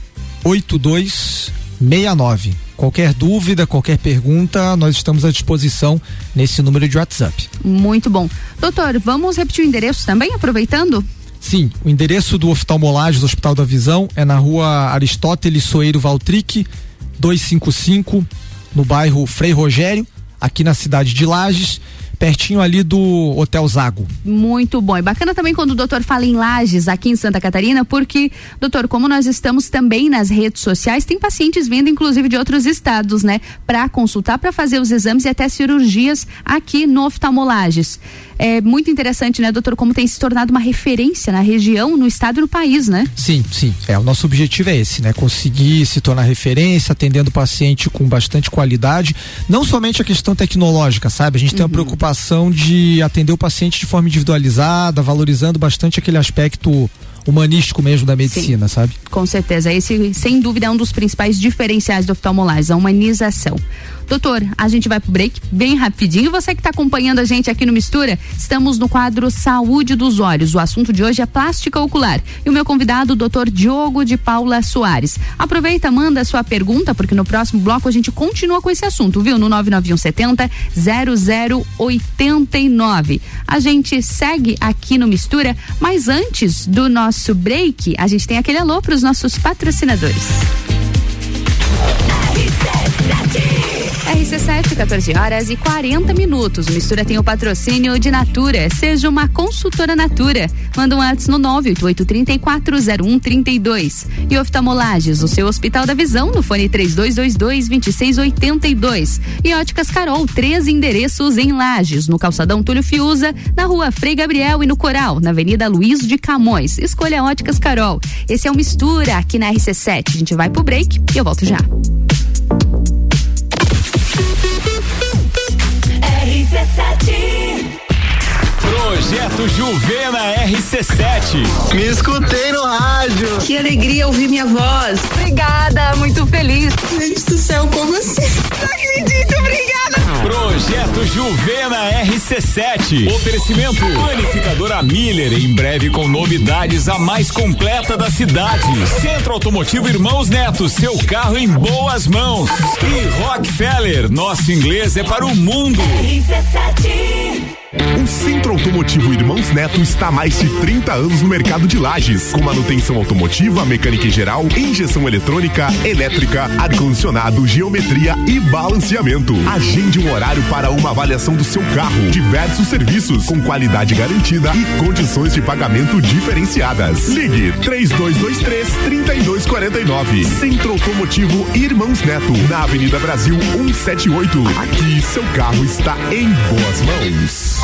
8269. Qualquer dúvida, qualquer pergunta, nós estamos à disposição nesse número de WhatsApp. Muito bom. Doutor, vamos repetir o endereço também, aproveitando? Sim, o endereço do oftalmolagem do Hospital da Visão é na rua Aristóteles Soeiro Valtric, 255, no bairro Frei Rogério, aqui na cidade de Lages pertinho ali do Hotel Zago. Muito bom. E bacana também quando o doutor fala em Lages, aqui em Santa Catarina, porque, doutor, como nós estamos também nas redes sociais, tem pacientes vindo, inclusive, de outros estados, né, para consultar, para fazer os exames e até cirurgias aqui no Oftalmolages. É muito interessante, né, doutor, como tem se tornado uma referência na região, no estado e no país, né? Sim, sim. É, o nosso objetivo é esse, né? Conseguir se tornar referência, atendendo o paciente com bastante qualidade. Não somente a questão tecnológica, sabe? A gente uhum. tem uma preocupação de atender o paciente de forma individualizada, valorizando bastante aquele aspecto humanístico mesmo da medicina, Sim, sabe? Com certeza. Esse, sem dúvida, é um dos principais diferenciais do oftalmolagem, a humanização. Doutor, a gente vai pro break bem rapidinho. Você que está acompanhando a gente aqui no Mistura, estamos no quadro Saúde dos Olhos. O assunto de hoje é plástica ocular. E o meu convidado, o doutor Diogo de Paula Soares. Aproveita, manda a sua pergunta, porque no próximo bloco a gente continua com esse assunto, viu? No 99170 0089. A gente segue aqui no Mistura, mas antes do nosso break, a gente tem aquele alô para os nossos patrocinadores. RC7, 14 horas e 40 minutos. O Mistura tem o patrocínio de Natura. Seja uma consultora Natura. Manda um antes no 988340132. E oftalmolages, o seu Hospital da Visão, no fone 3222-2682. E Óticas Carol, três endereços em Lages, no Calçadão Túlio Fiuza, na rua Frei Gabriel e no Coral, na Avenida Luiz de Camões. Escolha Óticas Carol. Esse é o Mistura aqui na RC7. A gente vai pro break e eu volto já. RC7 Projeto Juvena RC7. Me escutei no rádio. Que alegria ouvir minha voz. Obrigada, muito feliz. Gente do céu, como assim? Não acredito, obrigada. Projeto Juvena RC7. Oferecimento Panificadora Miller, em breve com novidades a mais completa da cidade. Centro Automotivo Irmãos Neto, seu carro em boas mãos. E Rockefeller, nosso inglês é para o mundo. RC7. O Centro Automotivo Irmãos Neto está há mais de 30 anos no mercado de lajes, com manutenção automotiva, mecânica em geral, injeção eletrônica, elétrica, ar-condicionado, geometria e balanceamento. Agende um horário para uma avaliação do seu carro. Diversos serviços com qualidade garantida e condições de pagamento diferenciadas. Ligue 3223 3249. Centro Automotivo Irmãos Neto, na Avenida Brasil 178. Aqui seu carro está em boas mãos.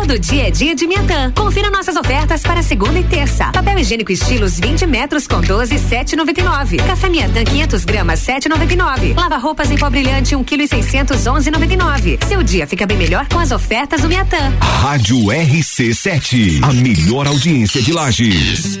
Todo dia é dia de Miatã. Confira nossas ofertas para segunda e terça. Papel higiênico estilos 20 metros com 12, 7,99. Café Miatã 500 gramas, 7,99. Lava roupas em pó brilhante 1 kg 600, 11,99. Seu dia fica bem melhor com as ofertas do Miatã. Rádio RC7, a melhor audiência de Lages.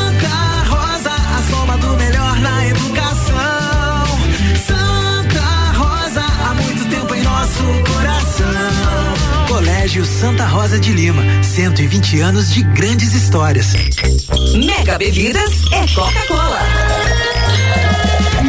Colégio Santa Rosa de Lima, 120 anos de grandes histórias. Mega Bebidas é Coca-Cola.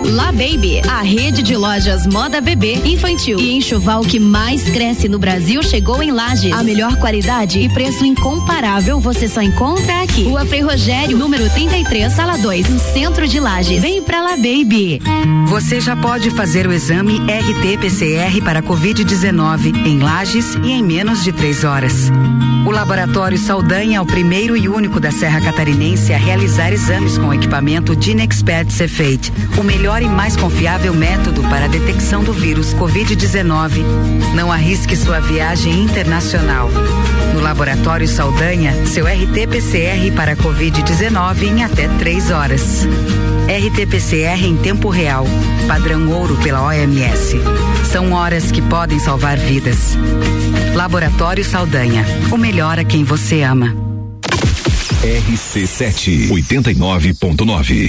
La Baby, a rede de lojas moda bebê, infantil e enxoval que mais cresce no Brasil chegou em Lages. A melhor qualidade e preço incomparável você só encontra aqui. Rua Frei Rogério, número 33, sala 2, no centro de Lages. Vem pra La Baby. Você já pode fazer o exame RT-PCR para Covid-19 em Lages e em menos de três horas. O Laboratório Saldanha é o primeiro e único da Serra Catarinense a realizar exames com equipamento Dinexpert Cefate, o melhor e mais confiável método para a detecção do vírus Covid-19. Não arrisque sua viagem internacional. No Laboratório Saldanha, seu RT-PCR para Covid-19 em até três horas. RT-PCR em tempo real, padrão ouro pela OMS. São horas que podem salvar vidas. Laboratório Saldanha, o melhor a quem você ama. RC7 89.9.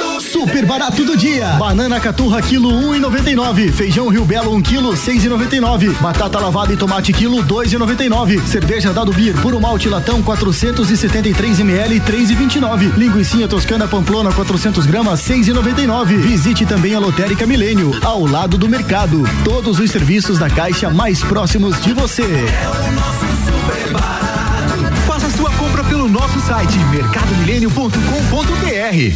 Super barato do dia. Banana caturra quilo um e noventa e nove. Feijão Rio Belo um quilo seis e noventa e nove. Batata lavada e tomate quilo dois e noventa e nove. Cerveja Dado Beer puro malte latão 473 ml três e vinte e nove. Linguiça toscana Pamplona 400 gramas seis e noventa e nove. Visite também a Lotérica Milênio ao lado do mercado. Todos os serviços da Caixa mais próximos de você. Faça site mercadomilênio.com.br.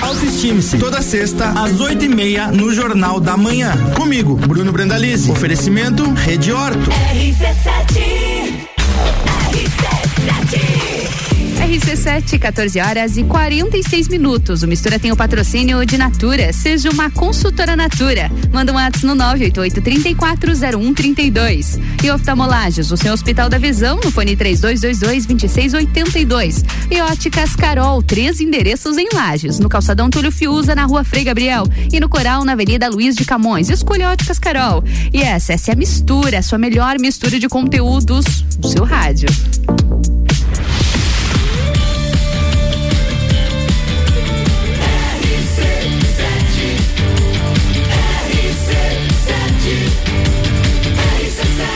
Autoestime-se. Toda sexta, às oito e meia, no Jornal da Manhã. Comigo, Bruno Brandalize. Oferecimento Rede Horto. RC7, 14 horas e 46 minutos. O Mistura tem o patrocínio de Natura. Seja uma consultora Natura. Manda um WhatsApp no 988-340132. E oftalmolages, o seu Hospital da Visão, no fone 3222-2682. E óticas Carol, três endereços em Lages. No calçadão Túlio Fiuza, na rua Frei Gabriel. E no Coral, na Avenida Luiz de Camões. Escolha óticas Carol. E essa, essa é a mistura, a sua melhor mistura de conteúdos do seu rádio.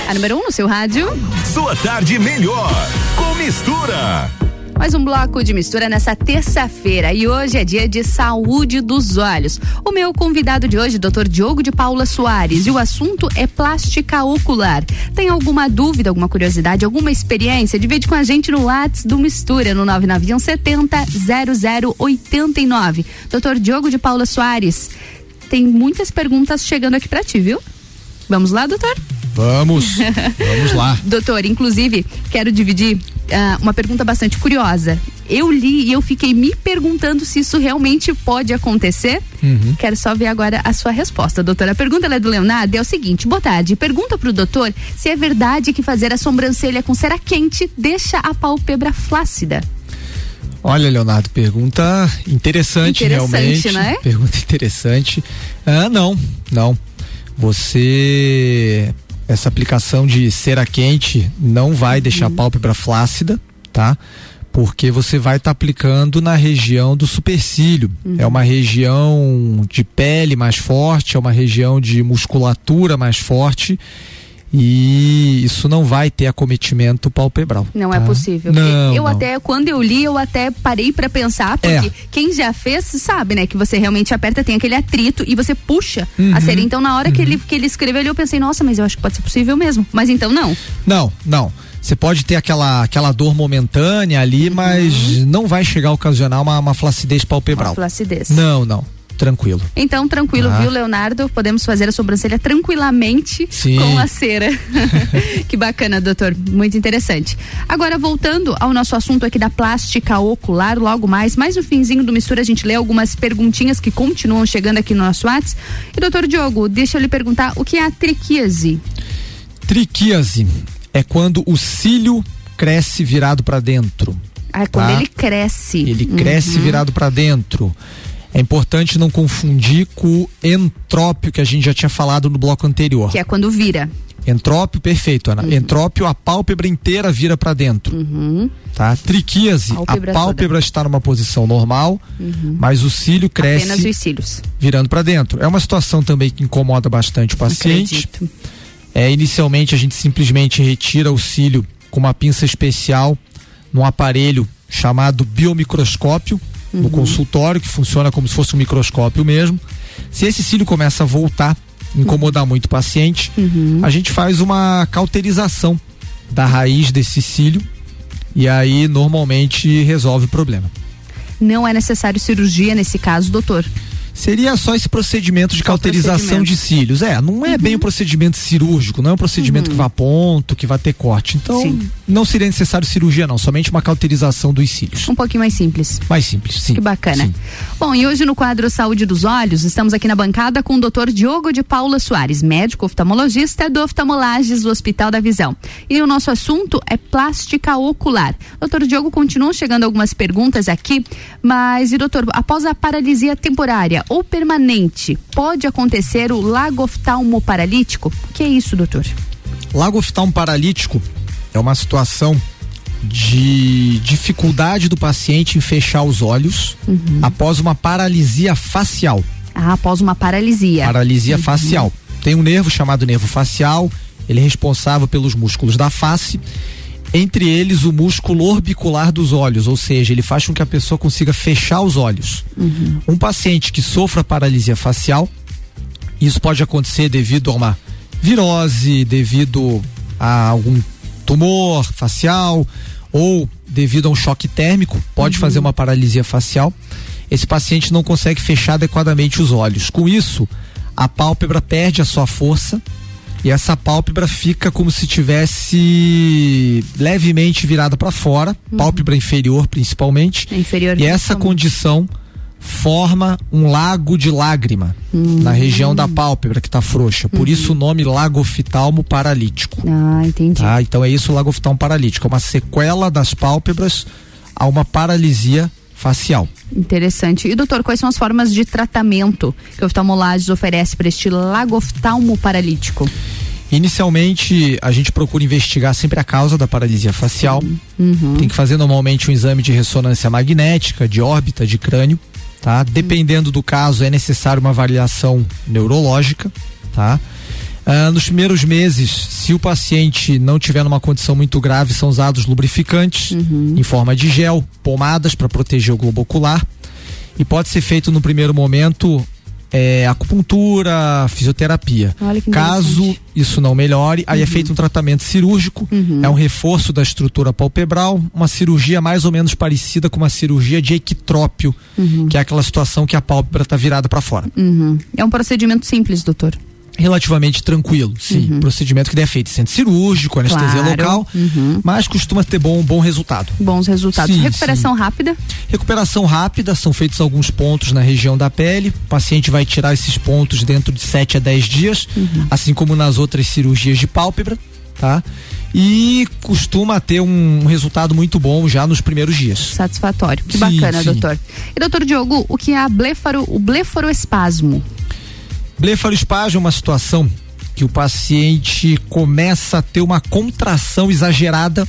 A número 1 um no seu rádio. Sua tarde melhor com mistura. Mais um bloco de mistura nessa terça-feira e hoje é dia de saúde dos olhos. O meu convidado de hoje, Dr. Diogo de Paula Soares, e o assunto é plástica ocular. Tem alguma dúvida, alguma curiosidade, alguma experiência? Divide com a gente no WhatsApp do Mistura no 991 70 0089. Dr. Diogo de Paula Soares, tem muitas perguntas chegando aqui para ti, viu? Vamos lá, doutor? Vamos, vamos lá. Doutor, inclusive, quero dividir uh, uma pergunta bastante curiosa. Eu li e eu fiquei me perguntando se isso realmente pode acontecer. Uhum. Quero só ver agora a sua resposta, doutora. A pergunta é do Leonardo é o seguinte: boa tarde. Pergunta pro doutor se é verdade que fazer a sobrancelha com cera quente deixa a pálpebra flácida. Olha, Leonardo, pergunta interessante, interessante realmente. Né? Pergunta interessante. Ah, não, não. Você essa aplicação de cera quente não vai uhum. deixar a pálpebra flácida, tá? Porque você vai estar tá aplicando na região do supercílio. Uhum. É uma região de pele mais forte, é uma região de musculatura mais forte e isso não vai ter acometimento palpebral. Não é tá? é possível. Não, eu não. até, quando eu li, eu até parei para pensar, porque é. quem já fez sabe, né? Que você realmente aperta, tem aquele atrito e você puxa uhum. a cera. Então, na hora uhum. que, ele, que ele escreveu ali, eu pensei, nossa, mas eu acho que pode ser possível mesmo. Mas então não. Não, não. Você pode ter aquela, aquela dor momentânea ali, uhum. mas não vai chegar a ocasionar uma, uma flacidez palpebral. Uma flacidez. Não, não tranquilo. Então, tranquilo, ah. viu, Leonardo? Podemos fazer a sobrancelha tranquilamente Sim. com a cera. que bacana, doutor. Muito interessante. Agora, voltando ao nosso assunto aqui da plástica ocular, logo mais, mais no finzinho do mistura, a gente lê algumas perguntinhas que continuam chegando aqui no nosso WhatsApp. E, doutor Diogo, deixa eu lhe perguntar o que é a triquíase? Triquíase é quando o cílio cresce virado para dentro. Ah, é quando tá? ele cresce. Ele cresce uhum. virado para dentro. É importante não confundir com o entrópio que a gente já tinha falado no bloco anterior. Que é quando vira. Entrópio, perfeito, Ana. Uhum. Entrópio, a pálpebra inteira vira para dentro. Uhum. Tá? Triquíase, pálpebra a pálpebra toda. está numa posição normal, uhum. mas o cílio cresce. Apenas os cílios. Virando para dentro. É uma situação também que incomoda bastante o paciente. Acredito. É, inicialmente a gente simplesmente retira o cílio com uma pinça especial num aparelho chamado biomicroscópio uhum. no consultório, que funciona como se fosse um microscópio mesmo. Se esse cílio começa a voltar, incomodar uhum. muito o paciente, uhum. a gente faz uma cauterização da raiz desse cílio e aí normalmente resolve o problema. Não é necessário cirurgia nesse caso, doutor? Seria só esse procedimento de só cauterização de cílios. É, não é uhum. bem um procedimento cirúrgico, não é um procedimento uhum. que vá a ponto, que vai ter corte. Então, sim. não seria necessário cirurgia, não, somente uma cauterização dos cílios. Um pouquinho mais simples. Mais simples, sim. Que bacana. Sim. Bom, e hoje no quadro Saúde dos Olhos, estamos aqui na bancada com o doutor Diogo de Paula Soares, médico oftalmologista do Oftalmolages do Hospital da Visão. E o nosso assunto é plástica ocular. Doutor Diogo, continuam chegando algumas perguntas aqui, mas, e doutor, após a paralisia temporária, ou permanente, pode acontecer o lagoftalmo paralítico? O que é isso, doutor? Lagoftalmo paralítico é uma situação de dificuldade do paciente em fechar os olhos uhum. após uma paralisia facial. Ah, após uma paralisia. Paralisia uhum. facial. Tem um nervo chamado nervo facial, ele é responsável pelos músculos da face entre eles o músculo orbicular dos olhos, ou seja, ele faz com que a pessoa consiga fechar os olhos. Uhum. Um paciente que sofra paralisia facial, isso pode acontecer devido a uma virose, devido a algum tumor facial ou devido a um choque térmico, pode uhum. fazer uma paralisia facial. Esse paciente não consegue fechar adequadamente os olhos. Com isso, a pálpebra perde a sua força e essa pálpebra fica como se tivesse levemente virada para fora, uhum. pálpebra inferior principalmente. É inferior e essa condição forma um lago de lágrima uhum. na região da pálpebra que está frouxa. Por uhum. isso o nome lagoftalmo paralítico. Ah, entendi. Tá? Então é isso o lagoftalmo paralítico, é uma sequela das pálpebras a uma paralisia facial. Interessante. E doutor, quais são as formas de tratamento que o oftalmolages oferece para este lagoftalmo paralítico? Inicialmente, a gente procura investigar sempre a causa da paralisia facial. Uhum. Tem que fazer normalmente um exame de ressonância magnética, de órbita, de crânio, tá? Dependendo do caso, é necessário uma avaliação neurológica, tá? Ah, nos primeiros meses, se o paciente não tiver numa condição muito grave, são usados lubrificantes em forma de gel, pomadas para proteger o globo ocular. E pode ser feito no primeiro momento é, acupuntura, fisioterapia. Caso isso não melhore, aí é feito um tratamento cirúrgico, é um reforço da estrutura palpebral, uma cirurgia mais ou menos parecida com uma cirurgia de equitrópio, que é aquela situação que a pálpebra está virada para fora. Uhum. É um procedimento simples, doutor. Relativamente tranquilo, sim. Procedimento que é feito centro cirúrgico, anestesia Claro. local, mas costuma ter bom, bom resultado. Bons resultados. Sim, Recuperação rápida? Recuperação rápida, são feitos alguns pontos na região da pele. O paciente vai tirar esses pontos dentro de 7 a 10 dias, assim como nas outras cirurgias de pálpebra, tá? E costuma ter um resultado muito bom já nos primeiros dias. Satisfatório. Que Sim, bacana, sim. doutor. E doutor Diogo, o que é a blefaro, o blefaroespasmo? Blefaroespasmo é uma situação que o paciente começa a ter uma contração exagerada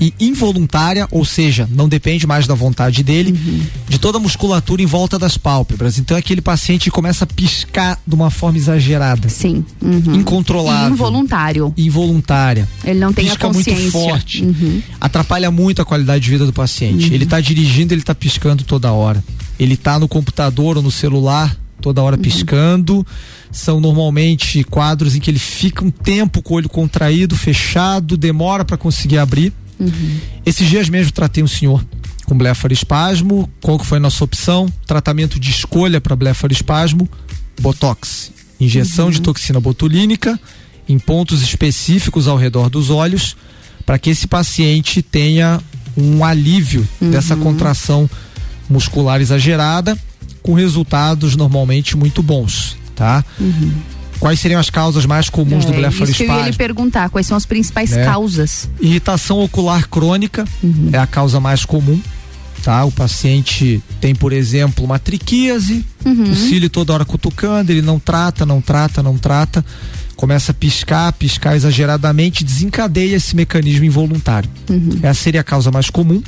e involuntária, ou seja, não depende mais da vontade dele, de toda a musculatura em volta das pálpebras. Então aquele paciente começa a piscar de uma forma exagerada. Sim. Incontrolável. Involuntário. Involuntária. Ele não tem Pisca a consciência. muito forte. Uhum. Atrapalha muito a qualidade de vida do paciente. Ele está dirigindo, ele está piscando toda hora. Ele está no computador ou no celular toda hora piscando. São normalmente quadros em que ele fica um tempo com o olho contraído, fechado, demora para conseguir abrir. Esses dias mesmo tratei um senhor com blefaroespasmo. Qual que foi a nossa opção? Tratamento de escolha para blefaroespasmo, botox, injeção de toxina botulínica em pontos específicos ao redor dos olhos, para que esse paciente tenha um alívio dessa contração muscular exagerada, com resultados normalmente muito bons, tá? Quais seriam as causas mais comuns do É, isso que eu ia lhe perguntar, quais são as principais né? causas? Irritação ocular crônica é a causa mais comum, tá? O paciente tem, por exemplo, uma triquíase, o cílio toda hora cutucando, ele não trata, não trata, não trata, começa a piscar, piscar exageradamente, desencadeia esse mecanismo involuntário. Essa seria a causa mais comum.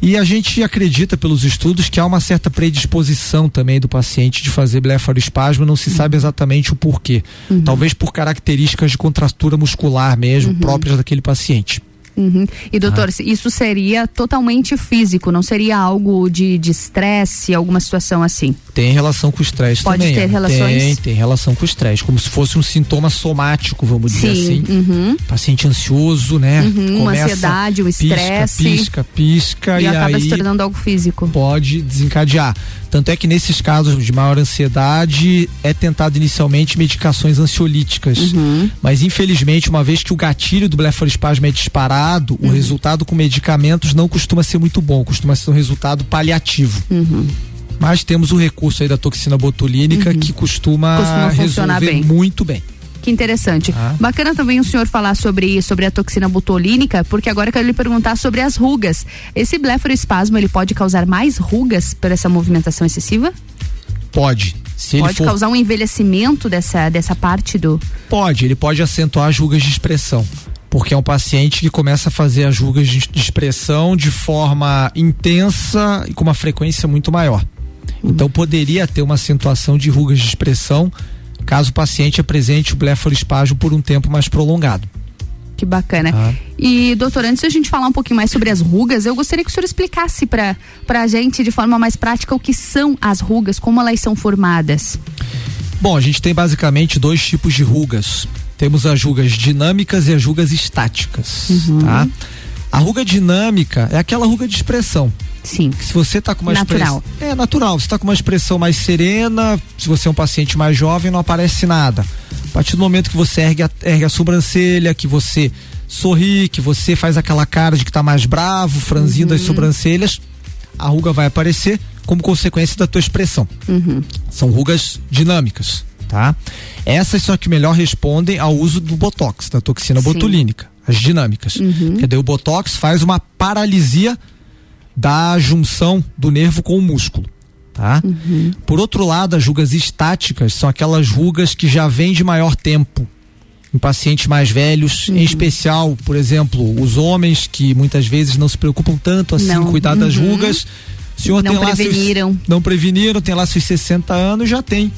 E a gente acredita pelos estudos que há uma certa predisposição também do paciente de fazer blefaroespasmo, não se sabe exatamente o porquê. Talvez por características de contratura muscular mesmo, próprias daquele paciente. Uhum. E doutor, Ah. isso seria totalmente físico, não seria algo de estresse, alguma situação assim? Tem relação com o estresse Pode também. ter Ana. relações? Tem, tem relação com o estresse, como se fosse um sintoma somático, vamos dizer Sim, assim. uhum. Paciente ansioso, né? Uhum, uma Começa, ansiedade, um estresse. Pisca, pisca, pisca E e, acaba aí se tornando algo físico. pode desencadear. Tanto é que nesses casos de maior ansiedade é tentado inicialmente medicações ansiolíticas. Uhum. Mas infelizmente, uma vez que o gatilho do blefaroespasmo é disparado, Uhum. o resultado com medicamentos não costuma ser muito bom, costuma ser um resultado paliativo. Uhum. Mas temos o recurso aí da toxina botulínica que costuma, Costuma funcionar bem. muito bem. Que interessante. Ah. Bacana também o senhor falar sobre, sobre a toxina botulínica, porque agora eu quero lhe perguntar sobre as rugas. Esse blefaroespasmo, ele pode causar mais rugas por essa movimentação excessiva? Pode. Se pode for causar um envelhecimento dessa, dessa parte do... Pode, ele pode acentuar as rugas de expressão. Porque é um paciente que começa a fazer as rugas de expressão de forma intensa e com uma frequência muito maior. Então poderia ter uma acentuação de rugas de expressão caso o paciente apresente o blefaroespasmo por um tempo mais prolongado. Que bacana. Ah. E, doutor, antes de a gente falar um pouquinho mais sobre as rugas, eu gostaria que o senhor explicasse para a gente, de forma mais prática, o que são as rugas, como elas são formadas. Bom, a gente tem basicamente dois tipos de rugas. Temos as rugas dinâmicas e as rugas estáticas, tá? A ruga dinâmica é aquela ruga de expressão. Sim. Se você tá com uma Natural. expressão. É natural. Você tá com uma expressão mais serena, se você é um paciente mais jovem, não aparece nada. A partir do momento que você ergue a, ergue a sobrancelha, que você sorri, que você faz aquela cara de que tá mais bravo, franzindo as sobrancelhas, a ruga vai aparecer como consequência da tua expressão. São rugas dinâmicas, tá? Essas são as que melhor respondem ao uso do botox, da toxina Sim. botulínica, as dinâmicas. Porque daí o botox faz uma paralisia da junção do nervo com o músculo, tá? Por outro lado, as rugas estáticas são aquelas rugas que já vêm de maior tempo em pacientes mais velhos, em especial, por exemplo, os homens que muitas vezes não se preocupam tanto assim Não. em cuidar das Uhum. rugas. O senhor Não tem lá preveniram. Seus, não preveniram, tem lá seus 60 anos, já tem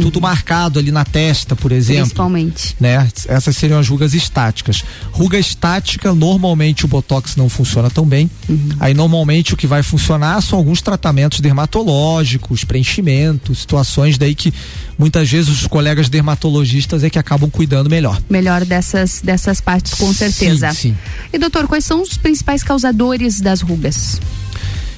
tudo marcado ali na testa, por exemplo. Principalmente. Né? Essas seriam as rugas estáticas. Ruga estática, normalmente o botox não funciona tão bem. Uhum. Aí normalmente o que vai funcionar são alguns tratamentos dermatológicos, preenchimentos, situações daí que muitas vezes os colegas dermatologistas é que acabam cuidando melhor. Melhor dessas dessas partes com certeza. Sim, sim. E doutor, quais são os principais causadores das rugas?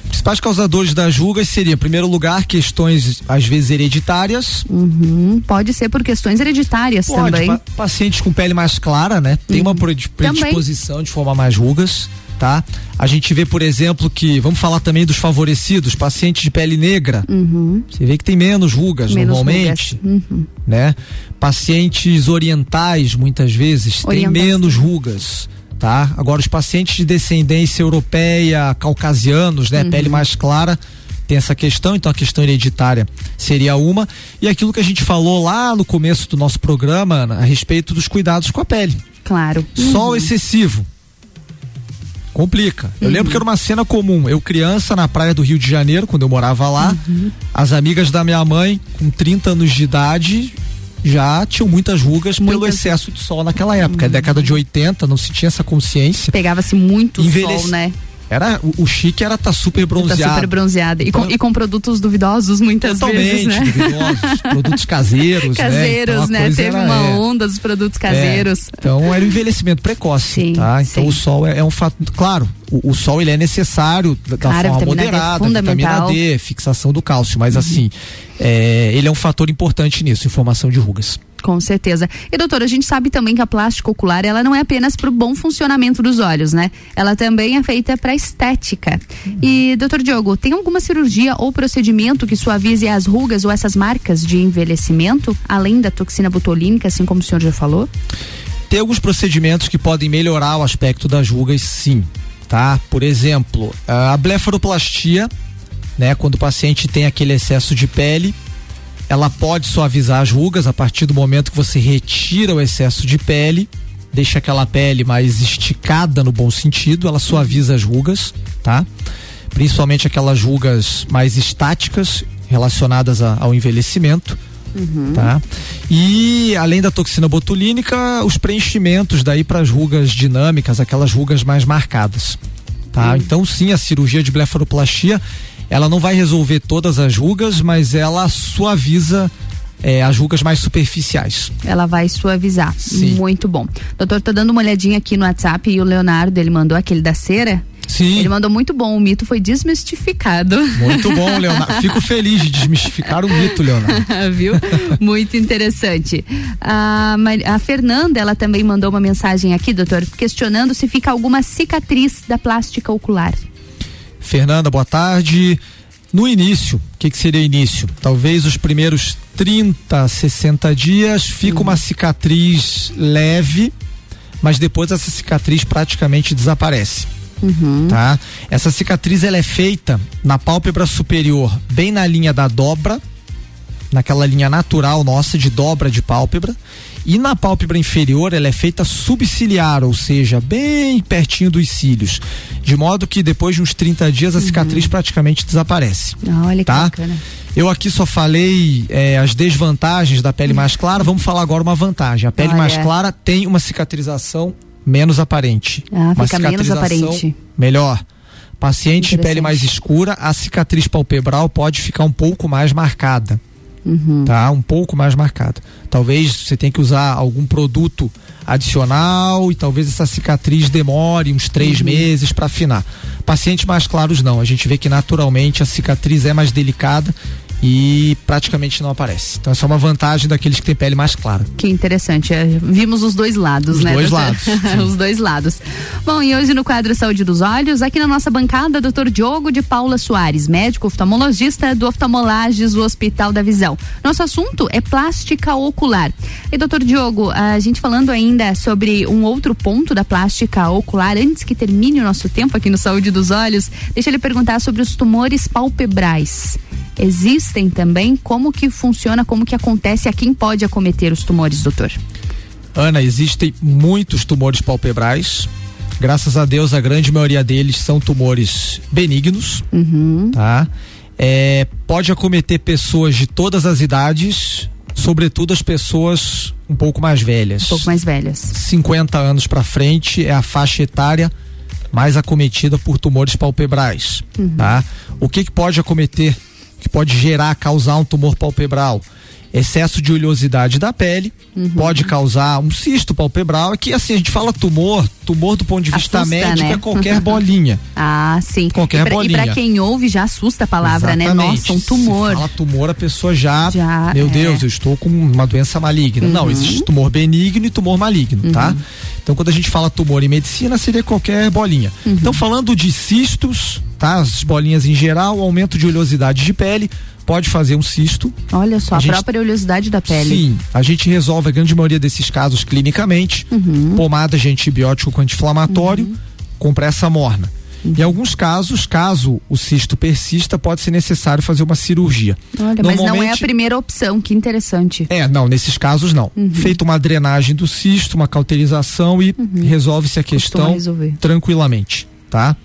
Principais causadores das rugas seria, em primeiro lugar, questões às vezes hereditárias. Uhum. Pode ser por questões hereditárias Pode, também. Pa pacientes com pele mais clara, né? Tem uma predisposição também. de formar mais rugas, tá? A gente vê, por exemplo, que, vamos falar também dos favorecidos, pacientes de pele negra. Uhum. Você vê que tem menos rugas menos normalmente, rugas. Uhum. né? Pacientes orientais, muitas vezes, têm menos rugas tá? Agora os pacientes de descendência europeia, caucasianos, né, uhum. pele mais clara, tem essa questão, então a questão hereditária seria uma. E aquilo que a gente falou lá no começo do nosso programa, Ana, a respeito dos cuidados com a pele. Claro. Sol excessivo. Complica. Eu Uhum. lembro que era uma cena comum. Eu, criança, na praia do Rio de Janeiro, quando eu morava lá, Uhum. as amigas da minha mãe, com 30 anos de idade, já tinham muitas rugas pelo excesso de sol naquela época. Uhum. Década de 80, não se tinha essa consciência. Pegava-se muito Envelhece- sol, né? Era, o, o chique era estar tá super bronzeado. Tá super bronzeada. E, com, e com produtos duvidosos muitas vezes, né? duvidosos, produtos caseiros, Caseiros, né? Então, né? Teve era, uma é, onda dos produtos caseiros. é, então era o envelhecimento precoce, tá? Então o sol é, é um fato, claro, o, o sol ele é necessário da, Claro, forma vitamina D é moderada, fundamental. Uhum. vitamina D, fixação do cálcio, mas assim, é, ele é um fator importante nisso, informação de rugas. Com certeza. E doutora, a gente sabe também que a plástica ocular, ela não é apenas para o bom funcionamento dos olhos, né? Ela também é feita para estética. E doutor Diogo, tem alguma cirurgia ou procedimento que suavize as rugas ou essas marcas de envelhecimento, além da toxina botulínica, assim como o senhor já falou? Tem alguns procedimentos que podem melhorar o aspecto das rugas, sim, tá? Por exemplo, a blefaroplastia, né? Quando o paciente tem aquele excesso de pele, ela pode suavizar as rugas a partir do momento que você retira o excesso de pele, deixa aquela pele mais esticada no bom sentido, ela suaviza as rugas, tá? Principalmente aquelas rugas mais estáticas relacionadas a- ao envelhecimento. Tá? E além da toxina botulínica, os preenchimentos daí para as rugas dinâmicas, aquelas rugas mais marcadas. Tá? Então sim, a cirurgia de blefaroplastia, ela não vai resolver todas as rugas, mas ela suaviza eh, as rugas mais superficiais. Ela vai suavizar. Sim. Muito bom. Doutor, tô dando uma olhadinha aqui no WhatsApp e o Leonardo, ele mandou aquele da cera. Sim. Ele mandou muito bom, o mito foi desmistificado. Muito bom, Leonardo. Fico feliz de desmistificar o mito, Leonardo. Viu? Muito interessante. A, a Fernanda, ela também mandou uma mensagem aqui, doutor, questionando se fica alguma cicatriz da plástica ocular. Fernanda, boa tarde. No início, o que, que seria início? Talvez os primeiros 30, 60 dias fica uma cicatriz leve, mas depois essa cicatriz praticamente desaparece. Tá? Essa cicatriz ela é feita na pálpebra superior, bem na linha da dobra, naquela linha natural nossa de dobra de pálpebra, e na pálpebra inferior ela é feita subciliar, ou seja, bem pertinho dos cílios, de modo que depois de uns 30 dias a cicatriz praticamente desaparece. Ah, olha que Tá? bacana. Eu aqui só falei eh, as desvantagens da pele mais clara, vamos falar agora uma vantagem. A pele Olha. mais clara tem uma cicatrização menos aparente. Ah, uma fica menos aparente. Melhor. Paciente de pele mais escura, a cicatriz palpebral pode ficar um pouco mais marcada. Uhum. Tá? Um pouco mais marcada. Talvez você tenha que usar algum produto adicional e talvez essa cicatriz demore uns três Uhum. meses para afinar. Pacientes mais claros não. A gente vê que naturalmente a cicatriz é mais delicada e praticamente não aparece. Então essa é uma vantagem daqueles que têm pele mais clara. Que interessante. é, Vimos os dois lados, Os né? dois doutor? lados, os dois lados. Bom, e hoje no quadro Saúde dos Olhos, aqui na nossa bancada, doutor Diogo de Paula Soares, médico oftalmologista do Oftalmolages do Hospital da Visão. Nosso assunto é plástica ocular. E doutor Diogo, a gente falando ainda sobre um outro ponto da plástica ocular, antes que termine o nosso tempo aqui no Saúde dos Olhos, deixa ele perguntar sobre os tumores palpebrais. Existem também? Como que funciona, como que acontece, a quem pode acometer os tumores, doutor? Ana, existem muitos tumores palpebrais. Graças a Deus, a grande maioria deles são tumores benignos, Uhum. tá? É, pode acometer pessoas de todas as idades, sobretudo as pessoas um pouco mais velhas. Um pouco mais velhas. 50 anos para frente é a faixa etária mais acometida por tumores palpebrais, Uhum. tá? O que que pode acometer, que pode gerar, causar um tumor palpebral? Excesso de oleosidade da pele, Uhum. pode causar um cisto palpebral, é que assim, a gente fala tumor, tumor do ponto de vista Assusta, médico né? é qualquer bolinha. Ah, sim. Qualquer e pra, bolinha. E pra quem ouve já assusta a palavra, né? Exatamente. Nossa, um tumor. Se fala tumor, a pessoa já, Já, meu é. Deus, eu estou com uma doença maligna. Não, Uhum. existe tumor benigno e tumor maligno, tá? Então, quando a gente fala tumor em medicina, seria qualquer bolinha. Uhum. Então, falando de cistos, tá? As bolinhas em geral, aumento de oleosidade de pele, pode fazer um cisto. Olha só, A a, gente- própria oleosidade da pele. Sim, a gente resolve a grande maioria desses casos clinicamente, Uhum. pomada de antibiótico com anti-inflamatório, compressa morna. Uhum. Em alguns casos, caso o cisto persista, pode ser necessário fazer uma cirurgia. Olha, mas não é a primeira opção, que interessante. É, não, nesses casos não. Uhum. Feita uma drenagem do cisto, uma cauterização e resolve-se a questão tranquilamente, tá?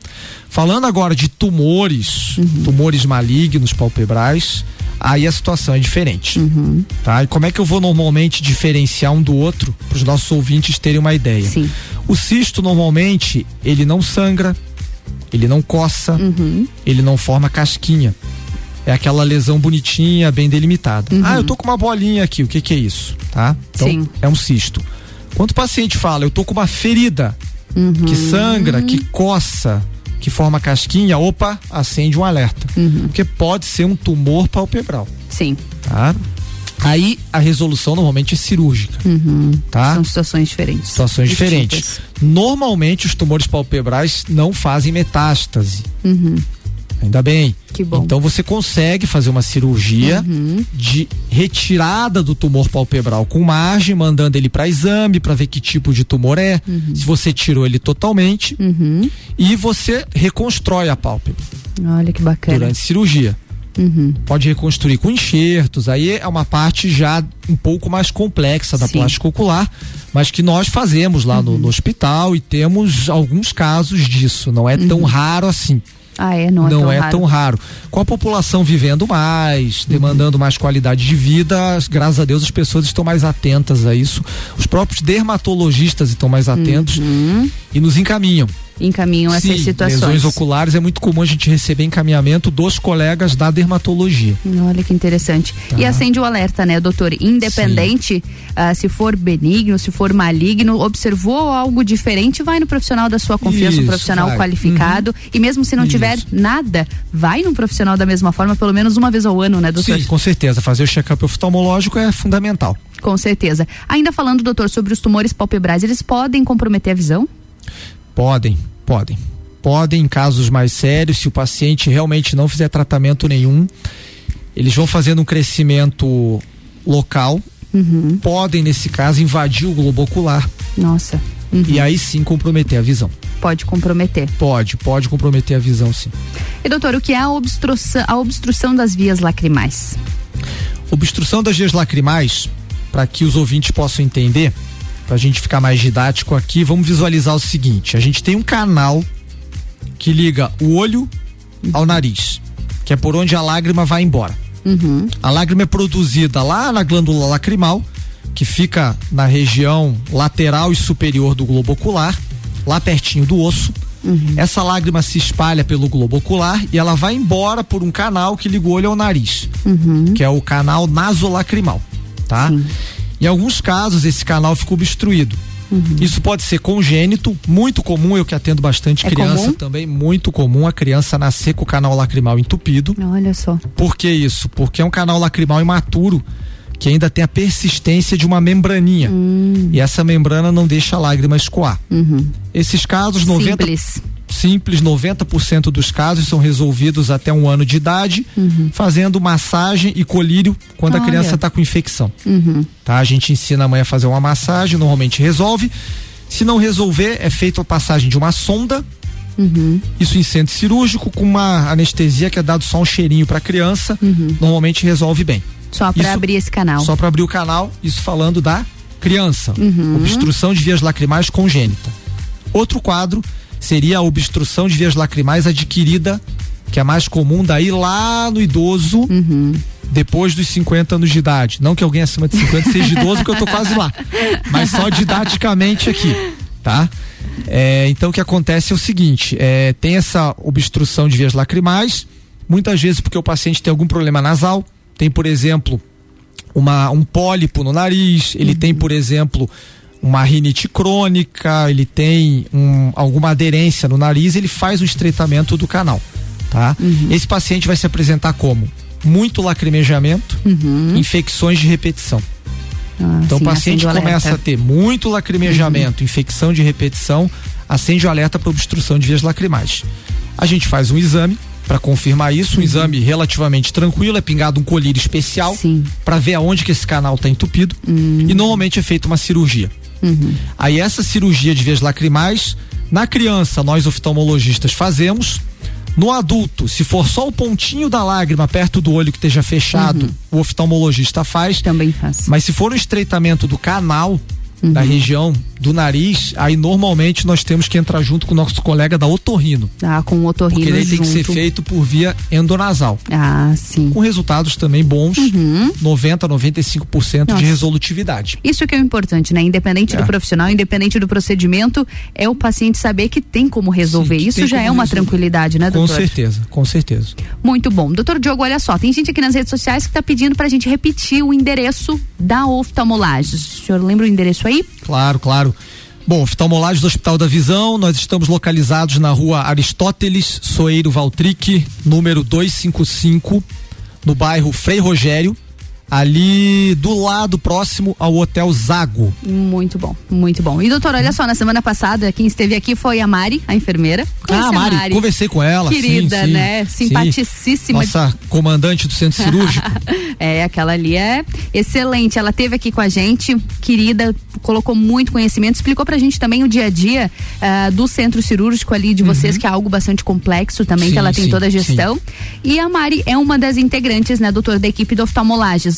Falando agora de tumores, Uhum. tumores malignos palpebrais, aí a situação é diferente, Uhum. tá? E como é que eu vou normalmente diferenciar um do outro para os nossos ouvintes terem uma ideia? Sim. O cisto normalmente ele não sangra, ele não coça, Uhum. ele não forma casquinha. É aquela lesão bonitinha, bem delimitada. Uhum. Ah, eu tô com uma bolinha aqui, o que que é isso? Tá? Então, Sim. é um cisto. Quando o paciente fala, eu tô com uma ferida Uhum. que sangra, que coça, que forma casquinha, opa, acende um alerta. Porque pode ser um tumor palpebral. Uhum. Sim. Tá? Aí a resolução normalmente é cirúrgica. Uhum. Tá? São situações diferentes. Situações diferentes. Normalmente os tumores palpebrais não fazem metástase. Uhum. Ainda bem. Que bom. Então você consegue fazer uma cirurgia Uhum. de retirada do tumor palpebral com margem, mandando ele para exame para ver que tipo de tumor é. Se você tirou ele totalmente Uhum. e você reconstrói a pálpebra Olha que bacana. durante cirurgia. Uhum. Pode reconstruir com enxertos, aí é uma parte já um pouco mais complexa da Sim. Uhum. plástica ocular, mas que nós fazemos lá no, no hospital e temos alguns casos disso. Não é tão raro assim. Ah, é? Não, Não, é, é, tão, tão raro. raro. Com a população vivendo mais, demandando mais qualidade de vida, as- graças a Deus as pessoas estão mais atentas a isso. Os próprios dermatologistas estão mais atentos e nos encaminham. Encaminham Sim, essas situações. lesões oculares é muito comum a gente receber encaminhamento dos colegas da dermatologia. Olha que interessante. Tá. E acende o alerta, né, doutor? Independente ah, se for benigno, se for maligno, observou algo diferente, vai no profissional da sua confiança, um Isso, profissional vai. Uhum. qualificado. E mesmo se não tiver nada, vai num profissional da mesma forma, pelo menos uma vez ao ano, né, doutor? Sim, com certeza. Fazer o check-up oftalmológico é fundamental. Com certeza. Ainda falando, doutor, sobre os tumores palpebrais, eles podem comprometer a visão? Podem, podem. Podem, em casos mais sérios, se o paciente realmente não fizer tratamento nenhum, eles vão fazendo um crescimento local, Uhum. podem, nesse caso, invadir o globo ocular Nossa. Uhum. e aí sim comprometer a visão. Pode comprometer. Pode, pode comprometer a visão, sim. E doutor, o que é a obstrução, a obstrução das vias lacrimais? Obstrução das vias lacrimais, para que os ouvintes possam entender, para a gente ficar mais didático aqui, vamos visualizar o seguinte: a gente tem um canal que liga o olho ao nariz, que é por onde a lágrima vai embora. Uhum. A lágrima é produzida lá na glândula lacrimal, que fica na região lateral e superior do globo ocular, lá pertinho do osso. Essa lágrima se espalha pelo globo ocular e ela vai embora por um canal que liga o olho ao nariz, Uhum. que é o canal nasolacrimal, tá? Em alguns casos esse canal fica obstruído. Isso pode ser congênito, muito comum, eu que atendo bastante É criança comum? também, muito comum a criança nascer com o canal lacrimal entupido. Olha só. Por que isso? Porque é um canal lacrimal imaturo que ainda tem a persistência de uma membraninha. E essa membrana não deixa a lágrima escoar. Uhum. Esses casos, 90, Simples. Simples, 90% dos casos são resolvidos até um ano de idade, fazendo massagem e colírio quando a Olha. criança está com infecção. Uhum. Tá? A gente ensina a mãe a fazer uma massagem, normalmente resolve. Se não resolver, é feita a passagem de uma sonda, Uhum. isso em centro cirúrgico, com uma anestesia que é dado só um cheirinho para a criança, normalmente resolve bem. Só para abrir esse canal. Só para abrir o canal, isso falando da criança. Uhum. Obstrução de vias lacrimais congênita. Outro quadro seria a obstrução de vias lacrimais adquirida, que é mais comum daí lá no idoso, depois dos 50 anos de idade. Não que alguém acima de 50 seja idoso, porque eu tô quase lá. Mas só didaticamente aqui, tá? É, então o que acontece é o seguinte: é, tem essa obstrução de vias lacrimais, muitas vezes porque o paciente tem algum problema nasal, tem, por exemplo, uma, um pólipo no nariz, ele uhum. tem, por exemplo, uma rinite crônica, ele tem um, alguma aderência no nariz, ele faz o estreitamento do canal, tá? Uhum. Esse paciente vai se apresentar como muito lacrimejamento, uhum. infecções de repetição. Ah, então sim, o paciente começa a ter muito lacrimejamento, uhum. infecção de repetição, acende o alerta para obstrução de vias lacrimais. A gente faz um exame para confirmar isso, um uhum. exame relativamente tranquilo, é pingado um colírio especial para ver aonde que esse canal está entupido uhum. e normalmente é feita uma cirurgia. Uhum. Aí essa cirurgia de vias lacrimais, na criança nós oftalmologistas fazemos, no adulto, se for só o pontinho da lágrima perto do olho que esteja fechado, uhum. o oftalmologista faz. Também faz. Mas se for o estreitamento do canal, uhum. da região do nariz, aí normalmente nós temos que entrar junto com o nosso colega da otorrino. Ah, com o otorrino Porque ele junto. tem que ser feito por via endonasal. Ah, sim. Com resultados também bons, uhum. 90 95% Nossa. de resolutividade. Isso que é o importante, né? Independente é. do profissional, independente do procedimento, é o paciente saber que tem como resolver. Sim, Isso já é uma resolver. tranquilidade, né, doutor? Com certeza, com certeza. Muito bom. Doutor Diogo, olha só, tem gente aqui nas redes sociais que está pedindo para a gente repetir o endereço da oftalmolagem. O senhor lembra o endereço aí? Claro, claro. Bom, oftalmolagem do Hospital da Visão, nós estamos localizados na rua Aristóteles Soeiro Valtric, número 255, no bairro Frei Rogério, ali do lado próximo ao Hotel Zago. Muito bom, muito bom. E doutor, olha só, na semana passada quem esteve aqui foi a Mari, a enfermeira. Ah, Mari, Mari, conversei com ela. Querida, sim, sim, né? Simpaticíssima. Nossa comandante do centro cirúrgico. é, aquela ali é excelente. Ela teve aqui com a gente, querida, colocou muito conhecimento, explicou pra gente também o dia a dia uh, do centro cirúrgico ali de uhum. vocês, que é algo bastante complexo também, sim, que ela tem toda a gestão. E a Mari é uma das integrantes, né, doutor, da equipe do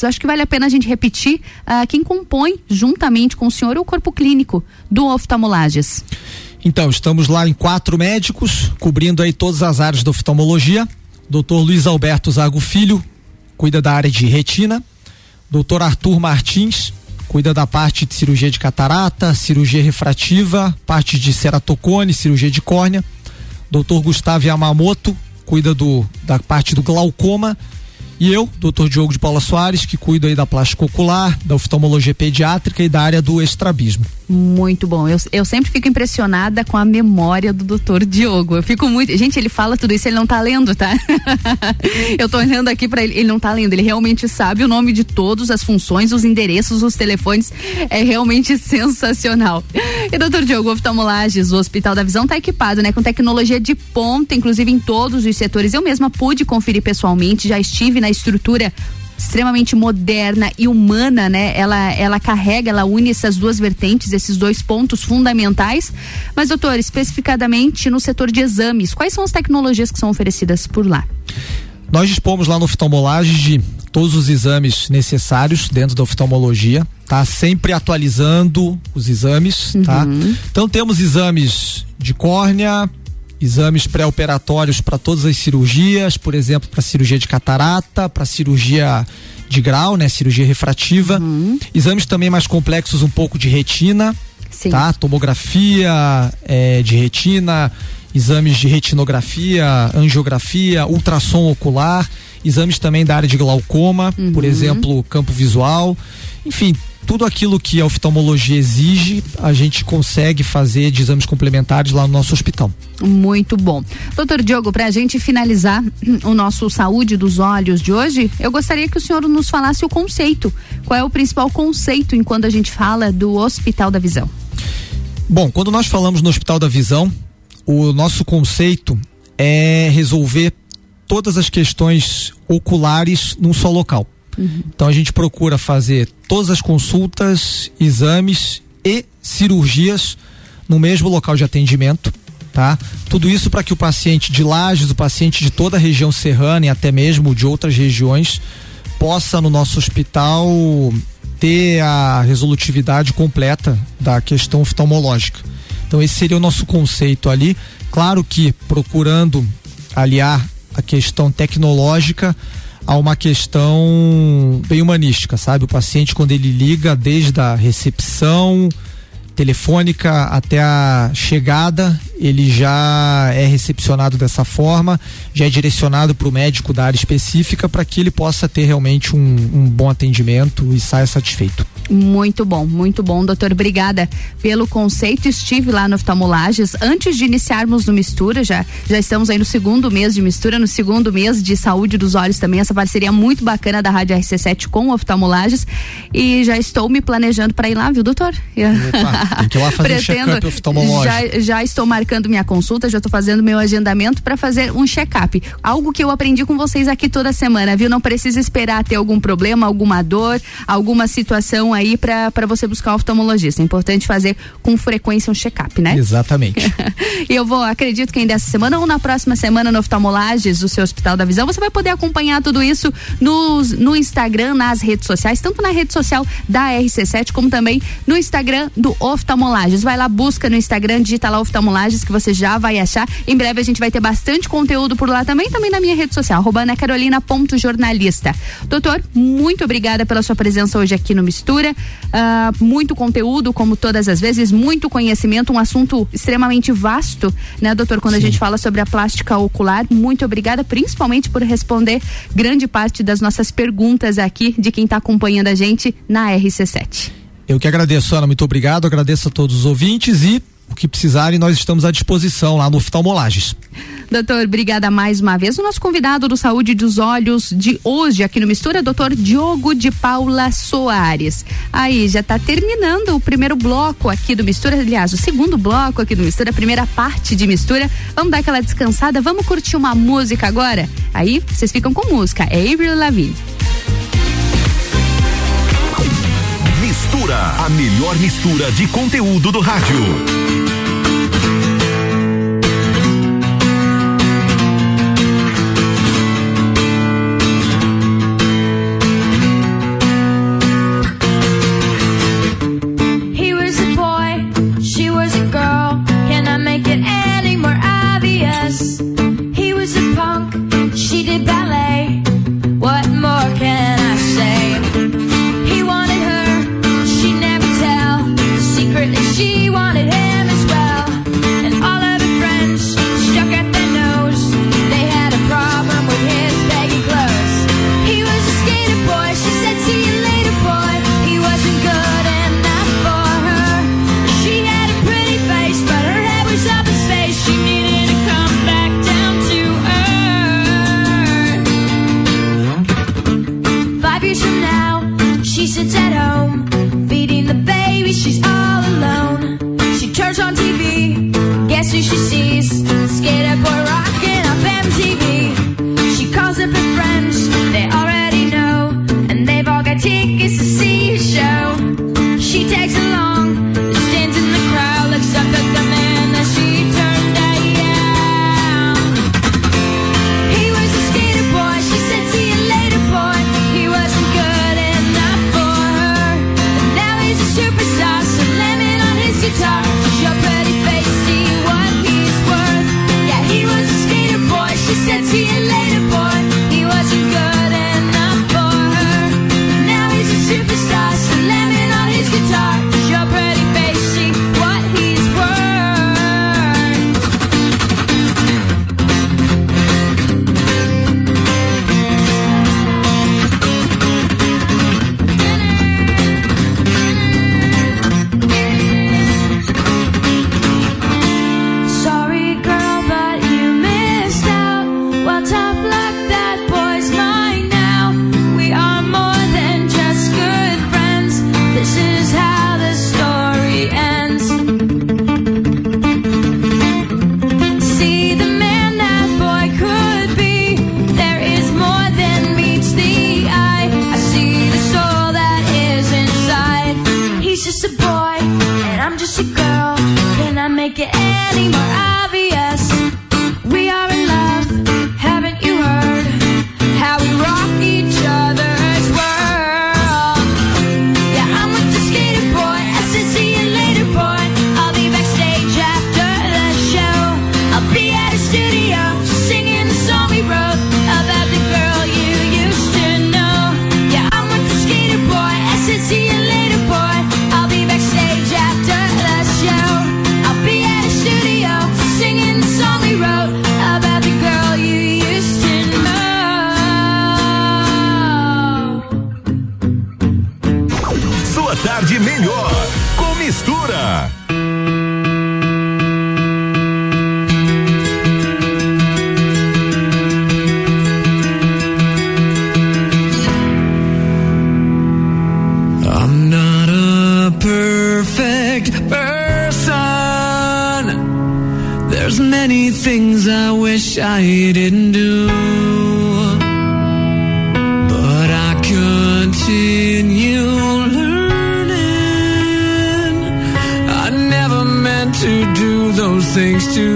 acho que vale a pena a gente repetir uh, quem compõe, juntamente com o senhor, o corpo clínico do oftalmolages. Então, estamos lá em quatro médicos, cobrindo aí todas as áreas da oftalmologia. Doutor Luiz Alberto Zago Filho, cuida da área de retina. Doutor Arthur Martins, cuida da parte de cirurgia de catarata, cirurgia refrativa, parte de ceratocone, cirurgia de córnea. Doutor Gustavo Yamamoto, cuida do, da parte do glaucoma e eu, doutor Diogo de Paula Soares, que cuido aí da plástica ocular, da oftalmologia pediátrica e da área do estrabismo. Muito bom. Eu, eu sempre fico impressionada com a memória do doutor Diogo. Eu fico muito. Gente, ele fala tudo isso, ele não tá lendo, tá? eu tô olhando aqui para ele, ele não tá lendo. Ele realmente sabe o nome de todos, as funções, os endereços, os telefones. É realmente sensacional. E doutor Diogo, oftalmolages, o Hospital da Visão tá equipado, né? Com tecnologia de ponta, inclusive em todos os setores. Eu mesma pude conferir pessoalmente, já estive na estrutura extremamente moderna e humana, né? Ela, ela carrega, ela une essas duas vertentes, esses dois pontos fundamentais. Mas, doutor, especificadamente no setor de exames, quais são as tecnologias que são oferecidas por lá? Nós dispomos lá no oftalmolagem de todos os exames necessários dentro da oftalmologia, tá? Sempre atualizando os exames, tá? uhum. tá? Então temos exames de córnea, exames pré-operatórios para todas as cirurgias, por exemplo, para cirurgia de catarata, para cirurgia de grau, né, cirurgia refrativa. Uhum. Exames também mais complexos, um pouco de retina, Sim. tá? Tomografia é, de retina, exames de retinografia, angiografia, ultrassom ocular, exames também da área de glaucoma, uhum. por exemplo, campo visual. Enfim, tudo aquilo que a oftalmologia exige, a gente consegue fazer de exames complementares lá no nosso hospital. Muito bom. Doutor Diogo, para a gente finalizar o nosso Saúde dos Olhos de hoje, eu gostaria que o senhor nos falasse o conceito. Qual é o principal conceito enquanto a gente fala do Hospital da Visão? Bom, quando nós falamos no Hospital da Visão, o nosso conceito é resolver todas as questões oculares num só local. Uhum. Então a gente procura fazer todas as consultas, exames e cirurgias no mesmo local de atendimento, tá? Tudo isso para que o paciente de Lages, o paciente de toda a região serrana e até mesmo de outras regiões possa no nosso hospital ter a resolutividade completa da questão oftalmológica. Então esse seria o nosso conceito ali, claro que procurando aliar a questão tecnológica a uma questão bem humanística, sabe? O paciente, quando ele liga desde a recepção telefônica até a chegada, ele já é recepcionado dessa forma, já é direcionado para o médico da área específica para que ele possa ter realmente um, um bom atendimento e saia satisfeito. Muito bom, muito bom, doutor. Obrigada pelo conceito. Estive lá no Oftalmolages antes de iniciarmos no Mistura, já, já estamos aí no segundo mês de Mistura, no segundo mês de saúde dos olhos também, essa parceria muito bacana da Rádio RC7 com o Oftalmolages e já estou me planejando para ir lá, viu, doutor? Opa, tem que ir lá fazer Pretendo, um check-up oftalmológico. Já, já estou marcando minha consulta, já estou fazendo meu agendamento para fazer um check-up. Algo que eu aprendi com vocês aqui toda semana, viu? Não precisa esperar ter algum problema, alguma dor, alguma situação aí para você buscar um oftalmologista. É importante fazer com frequência um check-up, né? Exatamente. e eu vou, acredito que ainda essa semana ou na próxima semana no Oftalmolages, o seu Hospital da Visão, você vai poder acompanhar tudo isso no, no Instagram, nas redes sociais, tanto na rede social da RC7 como também no Instagram do Oftalmolages. Vai lá, busca no Instagram, digita lá Oftalmolages que você já vai achar. Em breve a gente vai ter bastante conteúdo por lá também, também na minha rede social, arroba anacarolina.jornalista. Doutor, muito obrigada pela sua presença hoje aqui no Mistura. Uh, muito conteúdo, como todas as vezes, muito conhecimento, um assunto extremamente vasto, né, doutor? Quando Sim. a gente fala sobre a plástica ocular, muito obrigada, principalmente por responder grande parte das nossas perguntas aqui de quem está acompanhando a gente na RC7. Eu que agradeço, Ana, muito obrigado, agradeço a todos os ouvintes e que precisarem, nós estamos à disposição lá no Oftalmolages. Doutor, obrigada mais uma vez. O nosso convidado do Saúde dos Olhos de hoje aqui no Mistura, doutor Diogo de Paula Soares. Aí, já está terminando o primeiro bloco aqui do Mistura, aliás, o segundo bloco aqui do Mistura, a primeira parte de Mistura. Vamos dar aquela descansada, vamos curtir uma música agora? Aí, vocês ficam com música, é Avril Lavigne. Mistura, a melhor mistura de conteúdo do rádio. tarde melhor com mistura. I'm not a perfect person. There's many things I wish I didn't do. Things to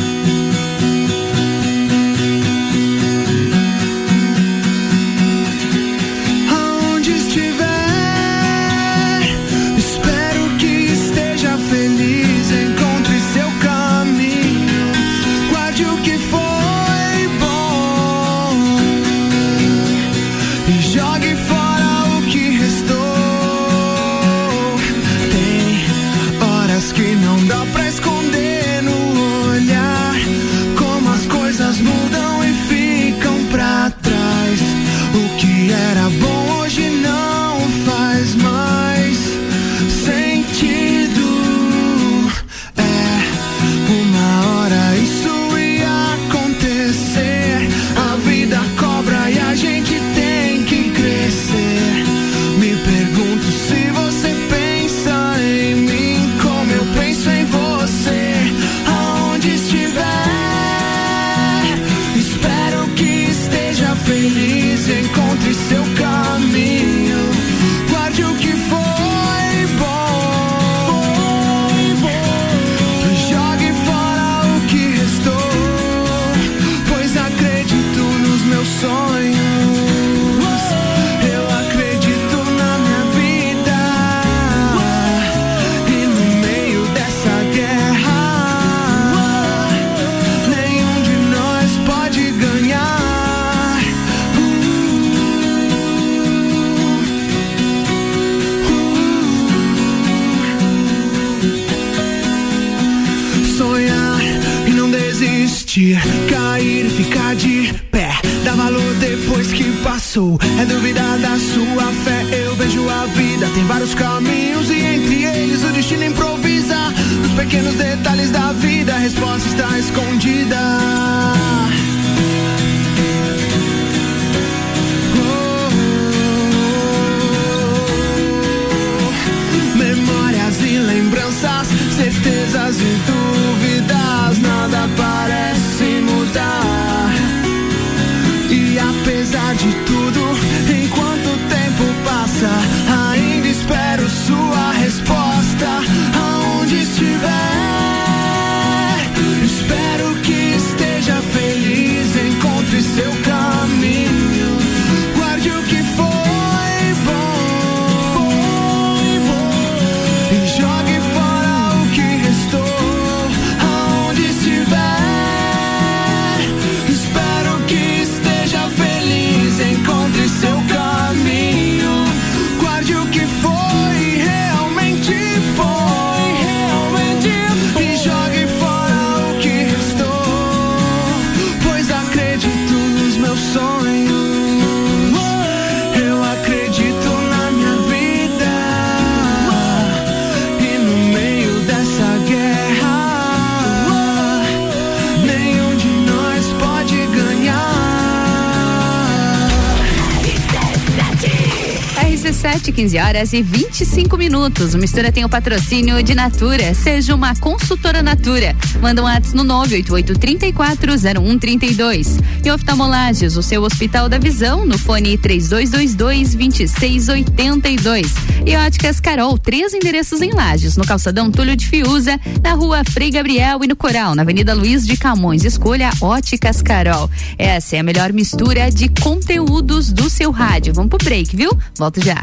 17, 15 horas e 25 minutos. O Mistura tem o patrocínio de Natura. Seja uma consultora Natura. Manda um ato no 988-340132. E Oftalmolages, o seu Hospital da Visão, no fone 3222-2682. E Óticas Carol, três endereços em Lages, no calçadão Túlio de Fiuza, na rua Frei Gabriel e no Coral, na Avenida Luiz de Camões. Escolha Óticas Carol. Essa é a melhor mistura de conteúdos do seu rádio. Vamos pro break, viu? Volto já.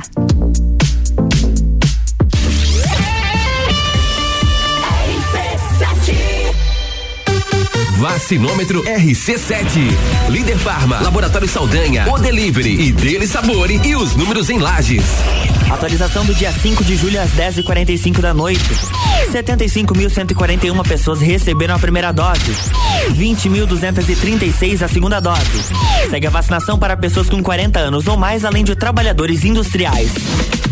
Vacinômetro RC7. Líder Farma, Laboratório Saldanha, O Delivery e Dele Sabore e os números em lajes. Atualização do dia 5 de julho às 10h45 da noite. 75.141 pessoas receberam a primeira dose. 20.236 a segunda dose. Segue a vacinação para pessoas com 40 anos ou mais, além de trabalhadores industriais.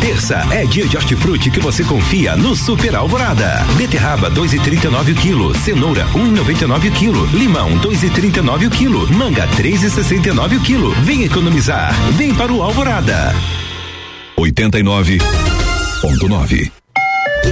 Terça é dia de hortifruti que você confia no Super Alvorada. Beterraba 2,39 kg, cenoura 1,99 kg, limão 2,39 kg, manga 3,69 kg. Vem economizar, vem para o Alvorada. 89.9 Que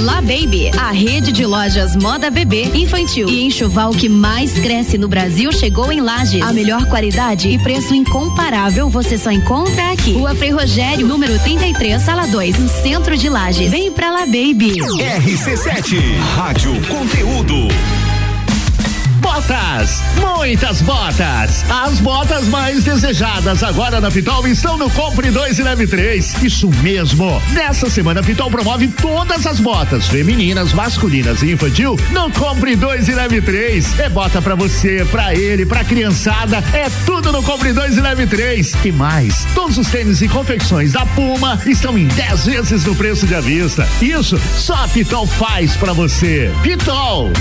La Baby, a rede de lojas moda bebê, infantil e enxoval que mais cresce no Brasil chegou em Lages. A melhor qualidade e preço incomparável você só encontra aqui. Rua Frei Rogério, número 33, sala 2, no centro de Lages. Vem pra La Baby. RC7, Rádio Conteúdo. Botas, muitas botas. As botas mais desejadas agora na Pitol estão no Compre 2 e Leve 3. Isso mesmo. Nessa semana a Pitol promove todas as botas, femininas, masculinas e infantil, no Compre 2 e Leve 3. É bota pra você, pra ele, pra criançada, é tudo no Compre 2 e Leve 3. E mais, todos os tênis e confecções da Puma estão em 10 vezes no preço de à vista. Isso só a Pitol faz pra você. Pitol.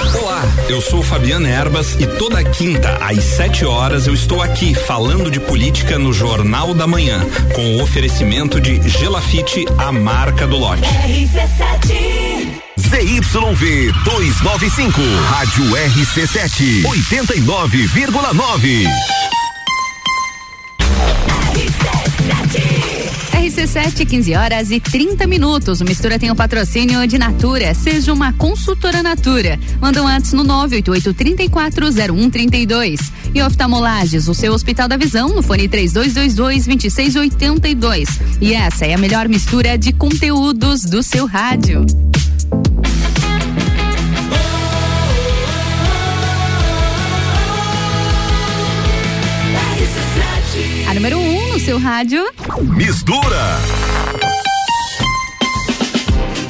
Olá, eu sou Fabiana Erbas e toda quinta às 7 horas eu estou aqui falando de política no Jornal da Manhã, com o oferecimento de Gelafite, a marca do lote. ZYV 295, Rádio RC7, 89,9. RC7, 15 horas e 30 minutos. O Mistura tem o patrocínio de Natura. Seja uma consultora Natura. Manda um antes no 988-340132. E oftalmolages, o seu Hospital da Visão, no fone 3222-2682. E essa é a melhor mistura de conteúdos do seu rádio. Seu rádio. Mistura.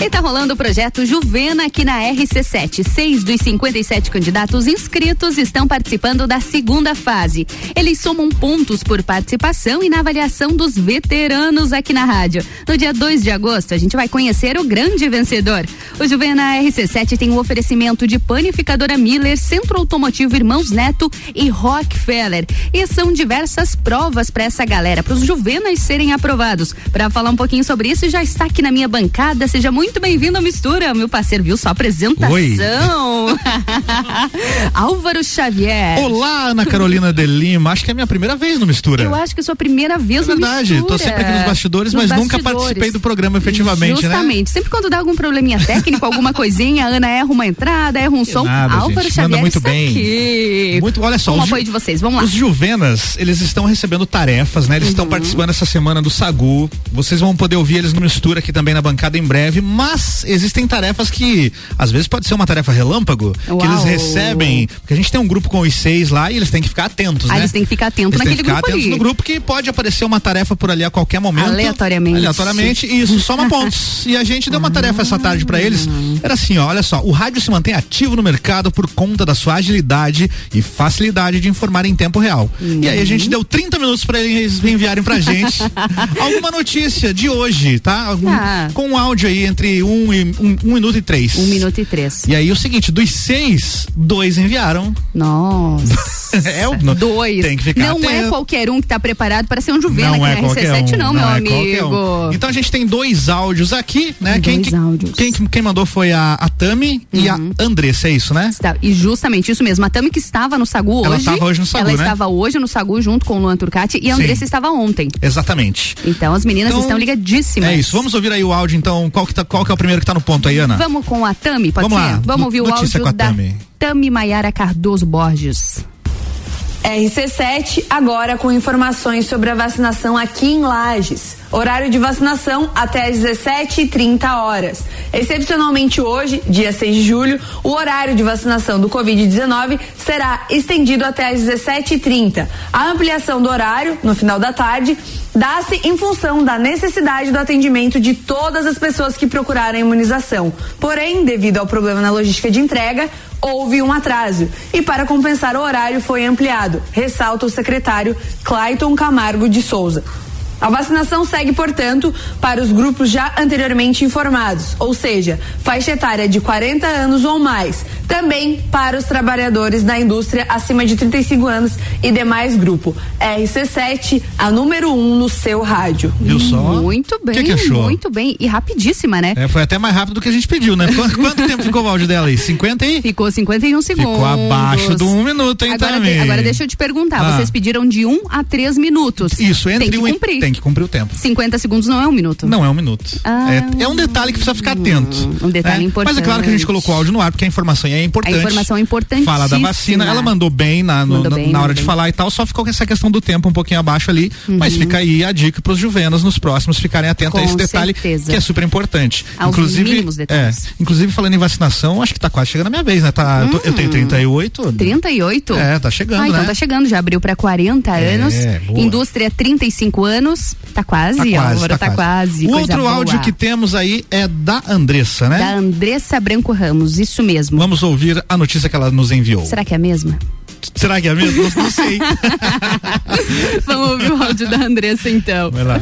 E tá rolando o projeto Juvena aqui na RC7. Seis dos 57 candidatos inscritos estão participando da segunda fase. Eles somam pontos por participação e na avaliação dos veteranos aqui na rádio. No dia 2 de agosto, a gente vai conhecer o grande vencedor. O Juvena RC7 tem o um oferecimento de panificadora Miller, Centro Automotivo Irmãos Neto e Rockefeller. E são diversas provas para essa galera, para os Juvenas serem aprovados. Para falar um pouquinho sobre isso, já está aqui na minha bancada. Seja muito muito bem-vindo à mistura, meu parceiro, viu? Sua apresentação. Oi. Álvaro Xavier. Olá, Ana Carolina de Lima. Acho que é a minha primeira vez no Mistura. Eu acho que é a sua primeira vez é no verdade, Mistura. tô sempre aqui nos bastidores, nos mas bastidores. nunca participei do programa efetivamente, Justamente. né? Justamente. Sempre quando dá algum probleminha técnico, alguma coisinha, a Ana erra uma entrada, erra um som. Nada, Álvaro gente. Xavier Manda muito bem. aqui. Muito, olha só. Com o apoio de vocês, vamos lá. Os Juvenas, eles estão recebendo tarefas, né? Eles estão Uhum. participando essa semana do Sagu. Vocês vão poder ouvir eles no Mistura aqui também na bancada em breve, Mas existem tarefas que às vezes pode ser uma tarefa relâmpago, Uau. que eles recebem, porque a gente tem um grupo com os seis lá e eles têm que ficar atentos, ah, né? Eles têm que ficar atentos eles naquele têm que ficar grupo atentos ali. no grupo que pode aparecer uma tarefa por ali a qualquer momento. Aleatoriamente. Aleatoriamente, isso, soma pontos. E a gente deu uma tarefa essa tarde para eles. Era assim, ó, olha só, o rádio se mantém ativo no mercado por conta da sua agilidade e facilidade de informar em tempo real. Uhum. E aí a gente deu 30 minutos para eles enviarem pra gente alguma notícia de hoje, tá? Algum, ah. Com um áudio aí entre um, e, um, um, minuto e três. Um minuto e três. E aí o seguinte, dos seis, dois enviaram. Nossa. é o dois. Tem que ficar Não atento. é qualquer um que tá preparado para ser um Juvena não aqui é na RC7, um. não, não, meu é amigo. Um. Então a gente tem dois áudios aqui, né? Dois quem, áudios. Quem, quem mandou foi a, a Tami uhum. e a Uhum. Andressa, é isso, né? E justamente isso mesmo. A Tami que estava no Sagu ela hoje. Ela estava hoje no Sagu, Ela né? estava hoje no Sagu junto com o Luan Turcati e a Andressa estava ontem. Exatamente. Então as meninas então, estão ligadíssimas. É isso. Vamos ouvir aí o áudio, então. Qual que, tá, qual que é o primeiro que tá no ponto aí, Ana? Vamos com a Tami, pode Vamos ser? Lá. Vamos ouvir o áudio da Tami. Tami Maiara Cardoso Borges. RC7 agora com informações sobre a vacinação aqui em Lages. Horário de vacinação até às 17h30 horas. Excepcionalmente hoje, dia 6 de julho, o horário de vacinação do Covid-19 será estendido até às 17h30. A ampliação do horário, no final da tarde, dá-se em função da necessidade do atendimento de todas as pessoas que procuraram a imunização. Porém, devido ao problema na logística de entrega, houve um atraso e para compensar o horário foi ampliado, ressalta o secretário Clayton Camargo de Souza. A vacinação segue, portanto, para os grupos já anteriormente informados, ou seja, faixa etária de 40 anos ou mais. Também para os trabalhadores da indústria acima de 35 anos e demais grupo. RC7, a número 1 um no seu rádio. Viu só? Muito bem, que que achou? muito bem. E rapidíssima, né? É, foi até mais rápido do que a gente pediu, né? Quanto, quanto tempo ficou o áudio dela aí? 50 aí? Ficou 51 segundos. Ficou abaixo do um minuto, hein, agora, de, agora deixa eu te perguntar, Ah. vocês pediram de um a três minutos. Isso, entre Tem que um e- cumprir. Tem que cumprir o tempo. 50 segundos não é um minuto. Não é um minuto. Ah. É, é um detalhe que precisa ficar atento. Um detalhe né? importante. Mas é claro que a gente colocou o áudio no ar, porque a informação é importante. A informação é importantíssima. Fala da vacina. Ela mandou bem na, no- Mandou na- bem, na hora de bem. falar e tal, só ficou com essa questão do tempo um pouquinho abaixo ali. Mas fica aí a dica pros juvenas nos próximos ficarem atentos a Uhum. Com esse detalhe certeza. que é super importante. Aos inclusive. É, inclusive falando em vacinação, acho que tá quase chegando a minha vez, né? Tá, eu, tô- eu tenho 38. 38? É, tá chegando, ah, então né? tá chegando, já abriu pra 40 É, anos. boa. Indústria 35 anos. Tá quase, Tá quase, Álvaro, tá tá quase. O outro boa. áudio que temos aí é da Andressa, né? Da Andressa Branco Ramos, isso mesmo. Vamos ouvir a notícia que ela nos enviou. Será que é a mesma? Será que é mesmo? Não, não sei. Vamos ouvir o áudio da Andressa então. Vai lá.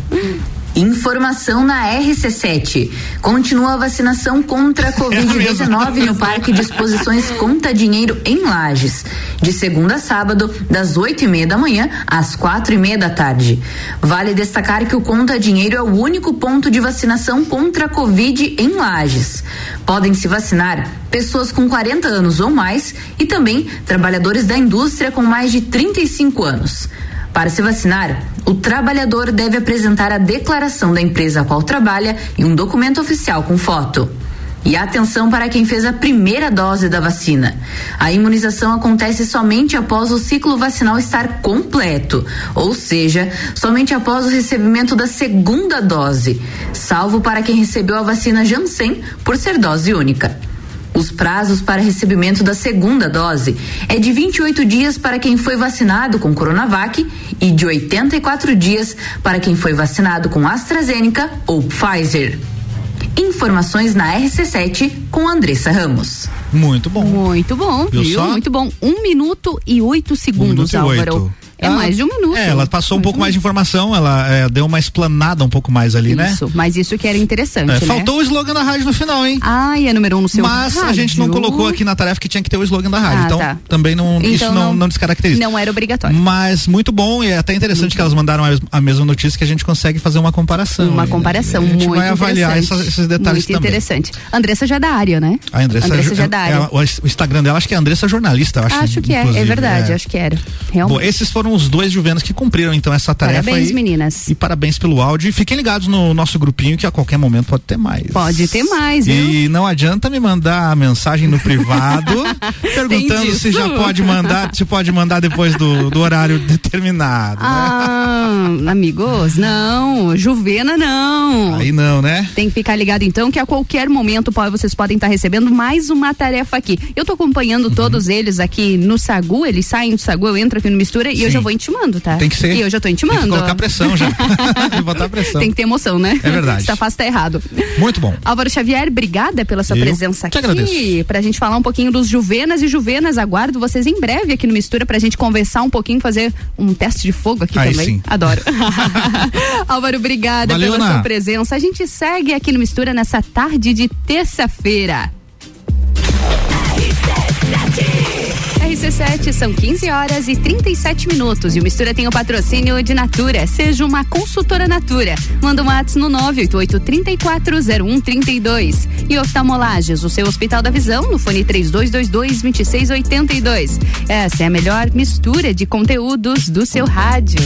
Informação na RC7. Continua a vacinação contra a Covid-19 no Parque de Exposições Conta Dinheiro em Lages. De segunda a sábado, das oito e meia da manhã às quatro e meia da tarde. Vale destacar que o Conta Dinheiro é o único ponto de vacinação contra a Covid em Lages. Podem se vacinar pessoas com 40 anos ou mais e também trabalhadores da indústria com mais de 35 anos. Para se vacinar, o trabalhador deve apresentar a declaração da empresa a qual trabalha e um documento oficial com foto. E atenção para quem fez a primeira dose da vacina. A imunização acontece somente após o ciclo vacinal estar completo, ou seja, somente após o recebimento da segunda dose, salvo para quem recebeu a vacina Janssen por ser dose única. Os prazos para recebimento da segunda dose é de 28 dias para quem foi vacinado com Coronavac e de 84 dias para quem foi vacinado com AstraZeneca ou Pfizer. Informações na RC7 com Andressa Ramos. Muito bom. Muito bom, Viu viu? só? Muito bom. Um minuto e oito segundos, minuto e Álvaro. oito. É Ela- mais de um minuto. É, ela passou um pouco mais de informação, ela é, deu uma explanada um pouco mais ali, né? Isso, mas isso que era interessante, É, né? Faltou o slogan da rádio no final, hein? Ai, é número um no seu Mas a rádio. gente não colocou aqui na tarefa que tinha que ter o slogan da rádio. Ah, então, tá. também não, isso Então não, não- não descaracteriza. Não era obrigatório. Mas muito bom e é até interessante que elas mandaram a mes- a mesma notícia que a gente consegue fazer uma comparação. Uma né? comparação A gente muito vai avaliar interessante. essas- esses detalhes Muito também. interessante. Andressa já é da área, né? A Andressa, Andressa já é é- da área. ela- o Instagram dela acho que é Andressa Jornalista, acho. acho que é, é verdade, é. acho que era. Realmente. Bom, esses foram os dois juvenas que cumpriram então essa tarefa Parabéns, aí. meninas. E parabéns pelo áudio. E fiquem ligados no nosso grupinho que a qualquer momento pode ter mais. Pode ter mais, viu? E não adianta me mandar a mensagem no privado perguntando se já pode mandar, se pode mandar depois do, do horário determinado. né? Ah, amigos, não. Juvena não. Aí não, né? Tem que ficar ligado então que a qualquer momento vocês podem estar recebendo mais uma tarefa aqui. Eu tô acompanhando uhum. todos eles aqui no Sagu, eles saem do Sagu, eu entro aqui no Mistura Sim. e eu já vou intimando, tá? Tem que ser. E eu já tô intimando. Tem que colocar pressão já. botar pressão. Tem que ter emoção, né? É verdade. Se tá fácil, tá errado. Muito bom. Álvaro Xavier, obrigada pela sua eu presença aqui. Agradeço. Pra gente falar um pouquinho dos Juvenas e Juvenas. Aguardo vocês em breve aqui no Mistura pra gente conversar um pouquinho, fazer um teste de fogo aqui Aí também. Sim. Adoro. Álvaro, obrigada Valeu, pela Ana. sua presença. A gente segue aqui no Mistura nessa tarde de terça-feira. RC7 são 15 horas e 37 minutos e o Mistura tem o patrocínio de Natura. Seja uma consultora Natura. Manda um WhatsApp no 988-340132. E oftalmolages, o seu Hospital da Visão, no fone 3222-2682. Essa é a melhor mistura de conteúdos do seu rádio.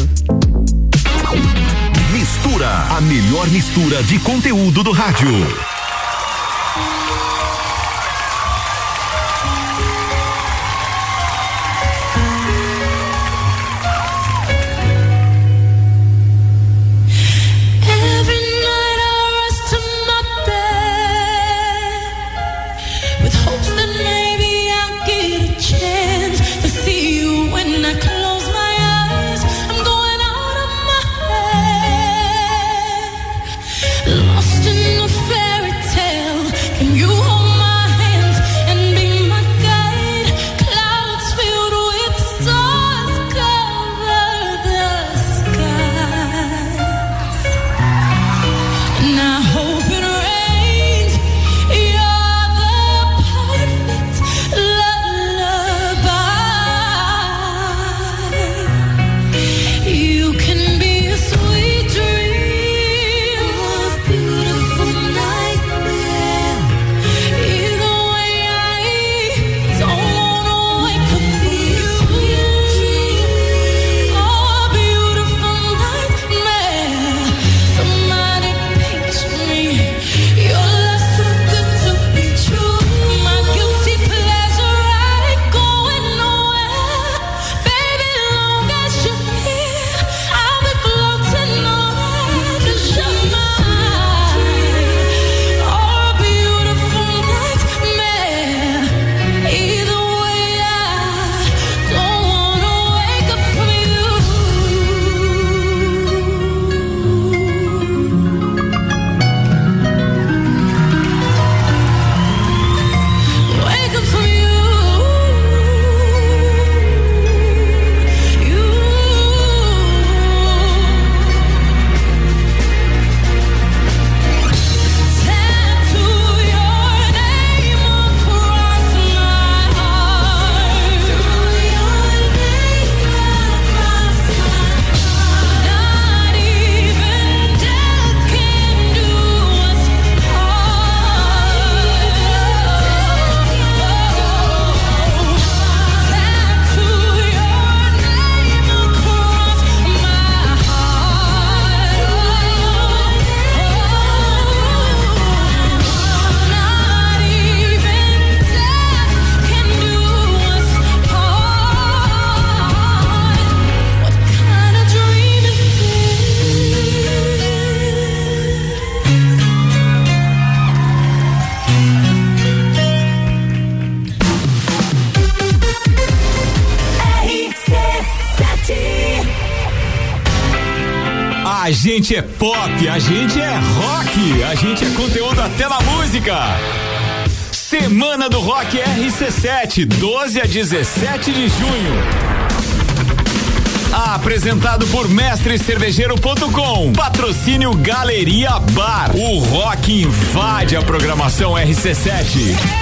Mistura, a melhor mistura de conteúdo do rádio. RC7, 12 a 17 de junho. Apresentado por mestrecervejeiro.com. Patrocínio Galeria Bar. O rock invade a programação RC7.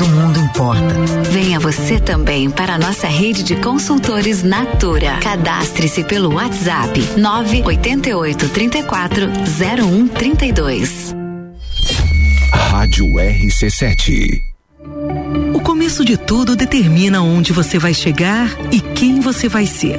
todo mundo importa. Venha você também para a nossa rede de consultores Natura. Cadastre-se pelo WhatsApp 988 34 0132. Rádio RC7. O começo de tudo determina onde você vai chegar e quem você vai ser.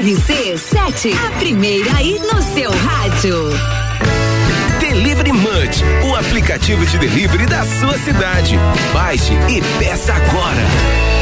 RC7, a primeira aí no seu rádio. Delivery Munch, o aplicativo de delivery da sua cidade. Baixe e peça agora.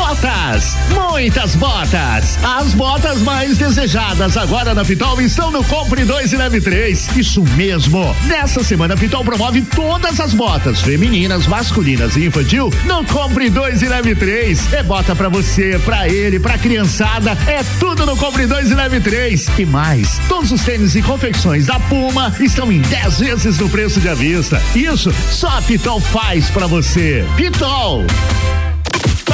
Botas, muitas botas. As botas mais desejadas agora na Pitol estão no Compre 2 e Leve 3. Isso mesmo. Nessa semana a Pitol promove todas as botas, femininas, masculinas e infantil, no Compre 2 e Leve 3. É bota pra você, pra ele, pra criançada, é tudo no Compre 2 e Leve 3. E mais, todos os tênis e confecções da Puma estão em 10 vezes no preço de à vista. Isso só a Pitol faz pra você. Pitol.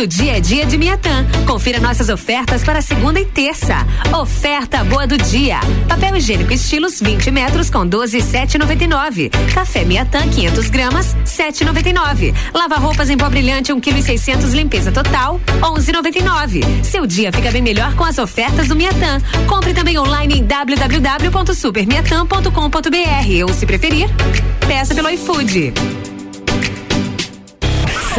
Todo dia é dia de Miatã. Confira nossas ofertas para segunda e terça. Oferta boa do dia. Papel higiênico estilos 20 metros com 12,799. Café Miatã 500 gramas 7,99. Lava roupas em pó brilhante 1 kg 600 limpeza total 11,99. Seu dia fica bem melhor com as ofertas do Miatã. Compre também online em www.supermiatã.com.br ou se preferir, peça pelo iFood.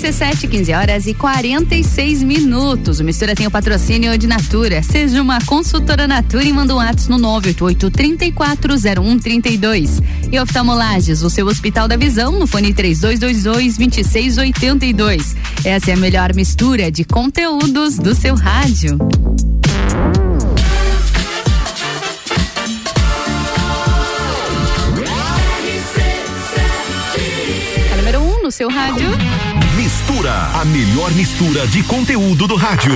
15 horas e 46 minutos. O Mistura tem o patrocínio de Natura. Seja uma consultora Natura e manda um ato no 988 340132. E oftalmolages, o seu Hospital da Visão, no fone 3222 2682. Essa é a melhor mistura de conteúdos do seu rádio. A número 1 no seu rádio. Mistura, a melhor mistura de conteúdo do rádio.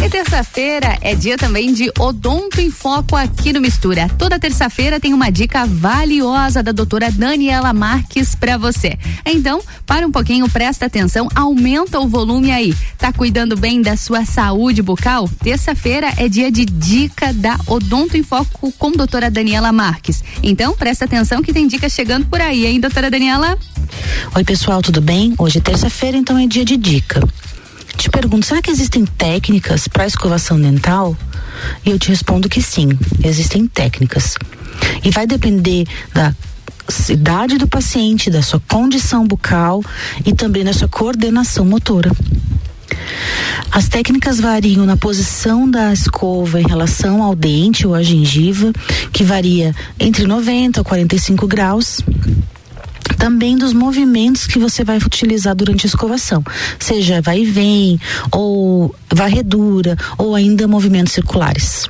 E terça-feira é dia também de Odonto em Foco aqui no Mistura. Toda terça-feira tem uma dica valiosa da doutora Daniela Marques para você. Então, para um pouquinho, presta atenção, aumenta o volume aí. Tá cuidando bem da sua saúde bucal? Terça-feira é dia de dica da Odonto em Foco com doutora Daniela Marques. Então, presta atenção que tem dica chegando por aí, hein, doutora Daniela? Oi, pessoal, tudo bem? Hoje é terça-feira, então é dia de dica. Te pergunto, será que existem técnicas para escovação dental? E eu te respondo que sim, existem técnicas. E vai depender da idade do paciente, da sua condição bucal e também da sua coordenação motora. As técnicas variam na posição da escova em relação ao dente ou à gengiva, que varia entre 90 a 45 graus também dos movimentos que você vai utilizar durante a escovação, seja vai e vem, ou varredura, ou ainda movimentos circulares.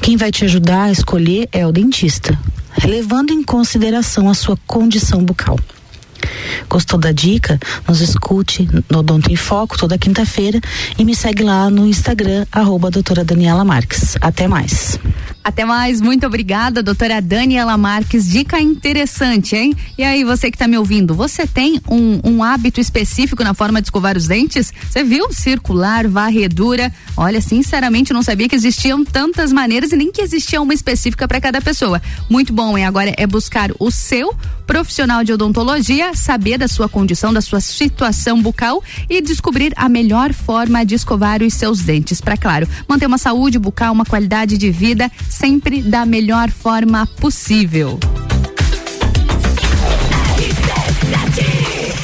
Quem vai te ajudar a escolher é o dentista, levando em consideração a sua condição bucal. Gostou da dica? Nos escute no Odonto em Foco toda quinta-feira e me segue lá no Instagram, arroba doutora Daniela Marques. Até mais. Até mais, muito obrigada, doutora Daniela Marques. Dica interessante, hein? E aí, você que está me ouvindo, você tem um, um, hábito específico na forma de escovar os dentes? Você viu? Circular, varredura. Olha, sinceramente, não sabia que existiam tantas maneiras e nem que existia uma específica para cada pessoa. Muito bom, hein? Agora é buscar o seu profissional de odontologia, saber da sua condição, da sua situação bucal e descobrir a melhor forma de escovar os seus dentes. Para, claro, manter uma saúde bucal, uma qualidade de vida sempre da melhor forma possível.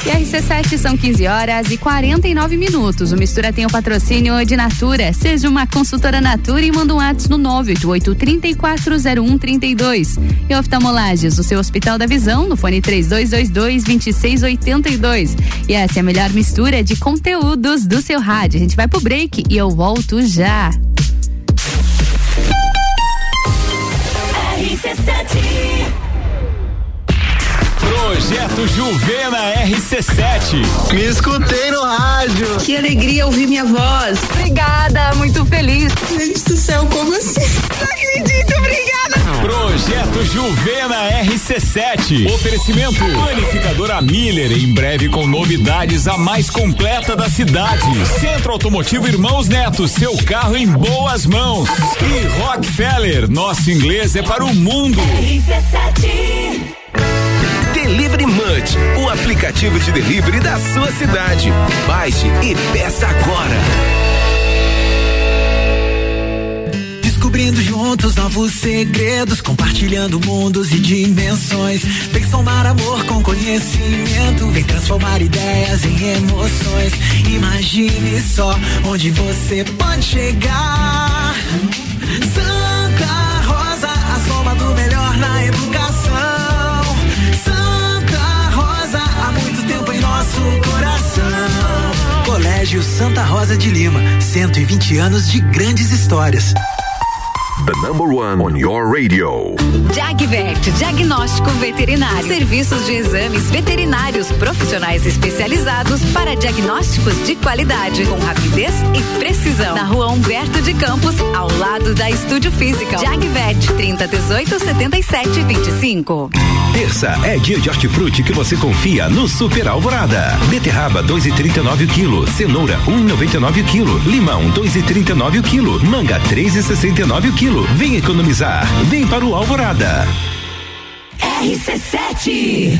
E RC7 são 15 horas e 49 minutos. O Mistura tem o patrocínio de Natura. Seja uma consultora Natura e manda um ato no 988-340132. E oftalmolages, o seu Hospital da Visão, no fone 3222-2682. E essa é a melhor mistura de conteúdos do seu rádio. A gente vai pro break e eu volto já. Projeto Juvena RC7. Me escutei no rádio. Que alegria ouvir minha voz. Obrigada, muito feliz. Gente do céu, como assim? Não acredito, obrigada. Projeto Juvena RC7. Oferecimento. Panificadora Miller, em breve com novidades a mais completa da cidade. Centro Automotivo Irmãos Neto, seu carro em boas mãos. E Rockefeller, nosso inglês é para o mundo. RC7. Delivery Munch, o aplicativo de delivery da sua cidade. Baixe e peça agora. Descobrindo juntos novos segredos, compartilhando mundos e dimensões. Vem somar amor com conhecimento, vem transformar ideias em emoções. Imagine só onde você pode chegar. Santa Rosa, a soma do melhor na educação. Colégio Santa Rosa de Lima, 120 anos de grandes histórias. The number one on your radio. Jagvet, diagnóstico veterinário. Serviços de exames veterinários profissionais especializados para diagnósticos de qualidade, com rapidez e precisão. Na rua Humberto de Campos, ao lado da Estúdio Física. Jagvet, 30 18 77 25. Terça é dia de hortifruti que você confia no Super Alvorada. Beterraba 2,39 kg, cenoura 1,99 kg, limão 2,39 kg, manga 3,69 kg quilo. Vem economizar. Vem para o Alvorada. RC7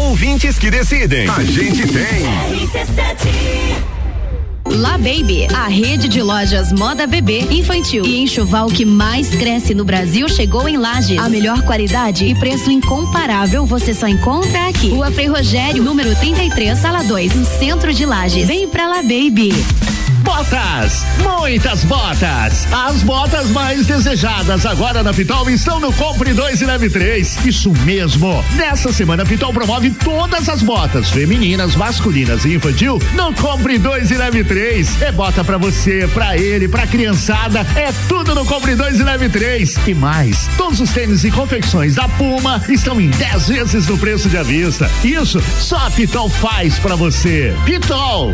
Ouvintes que decidem. A gente tem. La Baby, a rede de lojas moda bebê, infantil e enxoval que mais cresce no Brasil chegou em Lages. A melhor qualidade e preço incomparável você só encontra aqui. Rua Frei Rogério, número 33, sala 2, no centro de Lages. Vem pra La Baby. Botas, muitas botas. As botas mais desejadas agora na Pitol estão no Compre 2 e Leve 3. Isso mesmo. Nessa semana, a Pitol promove todas as botas, femininas, masculinas e infantil, no Compre 2 e Leve 3. É bota pra você, pra ele, pra criançada, é tudo no Compre 2 e Leve 3. E mais, todos os tênis e confecções da Puma estão em 10 vezes no preço de avista. Isso só a Pitol faz pra você. Pitol.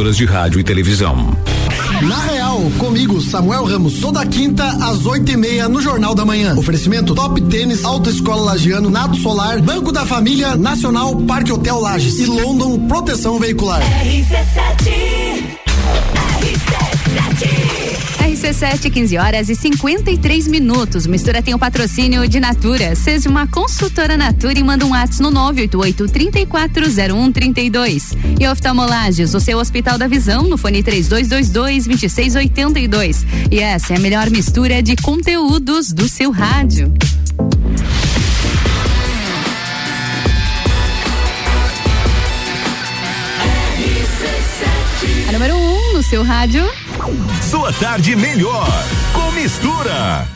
de rádio e televisão. Na Real, comigo, Samuel Ramos, toda quinta às oito e meia no Jornal da Manhã. Oferecimento Top Tênis, Autoescola Lagiano, Nato Solar, Banco da Família, Nacional, Parque Hotel Lages e London Proteção Veicular. RC7 RC7, 15 horas e 53 minutos. Mistura tem o patrocínio de Natura. Seja uma consultora Natura e manda um WhatsApp no 988 340132. E oftalmolages, o seu Hospital da Visão, no fone 3222 2682. E essa é a melhor mistura de conteúdos do seu rádio. A número 1 um no seu rádio. Sua tarde melhor com mistura.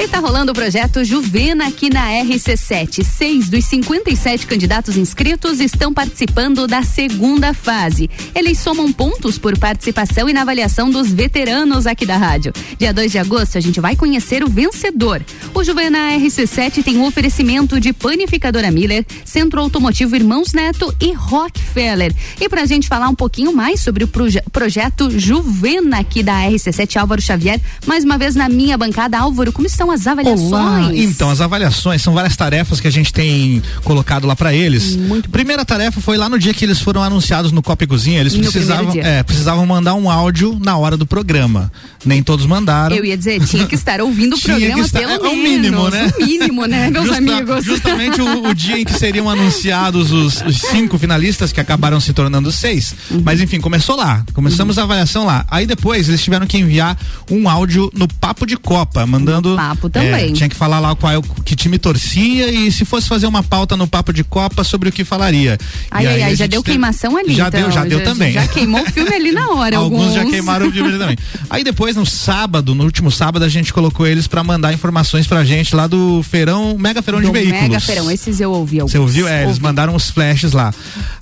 E tá rolando o projeto Juvena aqui na RC7. Seis dos 57 candidatos inscritos estão participando da segunda fase. Eles somam pontos por participação e na avaliação dos veteranos aqui da rádio. Dia 2 de agosto a gente vai conhecer o vencedor. O Juvena RC7 tem um oferecimento de Panificadora Miller, Centro Automotivo Irmãos Neto e Rockefeller. E pra gente falar um pouquinho mais sobre o proje projeto Juvena aqui da RC7, Álvaro Xavier, mais uma vez na minha bancada. Álvaro, como estão as avaliações? Olá. Então, as avaliações são várias tarefas que a gente tem colocado lá para eles. Muito Primeira tarefa foi lá no dia que eles foram anunciados no Copa e Cozinha, eles No precisavam, é, precisavam mandar um áudio na hora do programa. Nem todos mandaram. Eu ia dizer, tinha que estar ouvindo o programa estar- pelo é o menos. mínimo, né? O mínimo, né, meus Justa- amigos? Justamente o, o dia em que seriam anunciados os, os cinco finalistas que acabaram se tornando seis. Uhum. Mas enfim, começou lá. Começamos a avaliação lá. Aí depois eles tiveram que enviar um áudio no Papo de Copa, mandando. Papo também. É, tinha que falar lá qual é o que time torcia e se fosse fazer uma pauta no Papo de Copa sobre o que falaria. Ai, ai, aí ai, já deu queimação ali. Já então, deu, já deu também. Já queimou o filme ali na hora. Alguns já alguns. queimaram o filme também. Aí depois, no sábado, no último sábado, a gente colocou eles pra mandar informações pra gente lá do feirão, mega feirão de Do veículos. Mega Feirão, esses eu ouvi. Você alguns. ouviu? É, eles Ouvi. mandaram os flashes lá.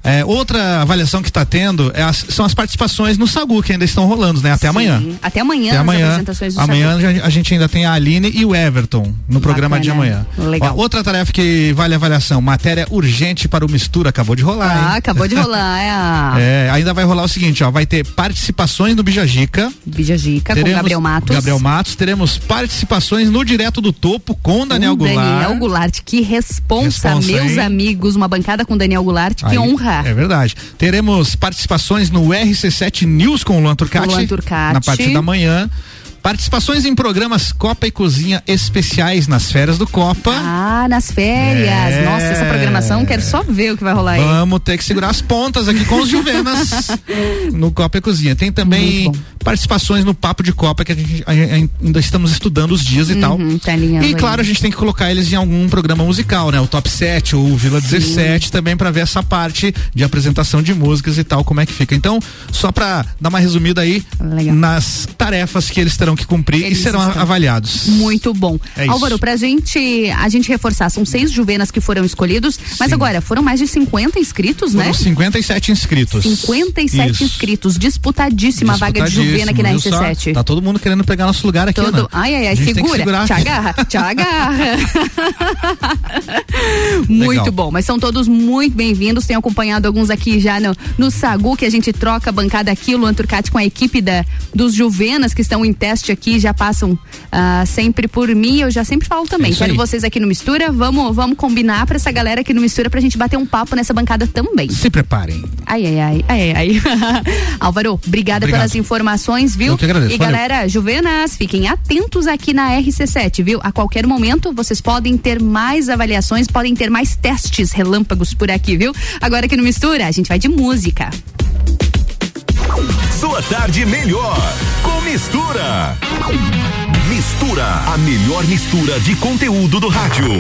É, outra avaliação que está tendo é as- são as participações no Sagu, que ainda estão rolando, né? Até amanhã. Até amanhã, Até amanhã. Amanhã já- a gente ainda tem a Aline e o Everton no programa de Bacana. amanhã. Legal. Ó, outra tarefa que vale avaliação: matéria urgente para o Mistura. Acabou de rolar. Ah, hein? acabou de rolar. É, a É, ainda vai rolar o seguinte, ó, vai ter participações no Bijajica. Bijajica com Gabriel Matos. Gabriel Matos, teremos participações no Direto do Topo com Daniel Com Goulart. Daniel Goulart, que responsa, Responsa, meus hein? amigos. Uma bancada com Daniel Goulart, que Aí, honra. É verdade. Teremos participações no RC7 News com o Luan Turcati. Luan Turcati. Na parte da manhã. Participações em programas Copa e Cozinha especiais nas férias do Copa. Ah, nas férias. É. Nossa, essa programação, quero só ver o que vai rolar aí. Vamos ter que segurar as pontas aqui com os Juvenas no Copa e Cozinha. Tem também participações no Papo de Copa que a gente ainda estamos estudando os dias e uhum, tal. Tá e claro, a gente tem que colocar eles em algum programa musical, né? O Top 7 ou o Vila Sim. 17 também para ver essa parte de apresentação de músicas e tal, como é que fica. Então, só para dar uma resumida aí Legal. nas tarefas que eles terão que cumprir eles e serão estão. avaliados. Muito bom. É Álvaro, pra gente a gente reforçar, são seis juvenas que foram escolhidos, mas Sim. agora foram mais de 50 inscritos, foram né? 57 inscritos. 57 Isso. inscritos, disputadíssima, a vaga de juvena aqui na RC7. Tá todo mundo querendo pegar nosso lugar aqui, Todo... Né? Ai, ai, ai, segura. Te agarra, te agarra. muito bom, mas são todos muito bem-vindos. Tenho acompanhado alguns aqui já no, no Sagu, que a gente troca a bancada aqui, o Luan Turcati com a equipe da, dos Juvenas que estão em teste aqui, já passam uh, sempre por mim. Eu já sempre falo também. É Quero aí. vocês aqui no Mistura. Vamos, vamos combinar para essa galera aqui no Mistura pra gente bater um papo nessa bancada também. Se preparem. Ai, ai, ai, ai, ai. Álvaro, obrigada Obrigado. pelas informações, viu? Eu que agradeço. E Valeu. galera, Juvenas, fiquem atentos aqui na RC7, viu? A qualquer momento vocês podem ter mais avaliações, podem ter mais testes relâmpagos por aqui, viu? Agora aqui no Mistura, a gente vai de música. Sua tarde melhor com mistura. Mistura, a melhor mistura de conteúdo do rádio.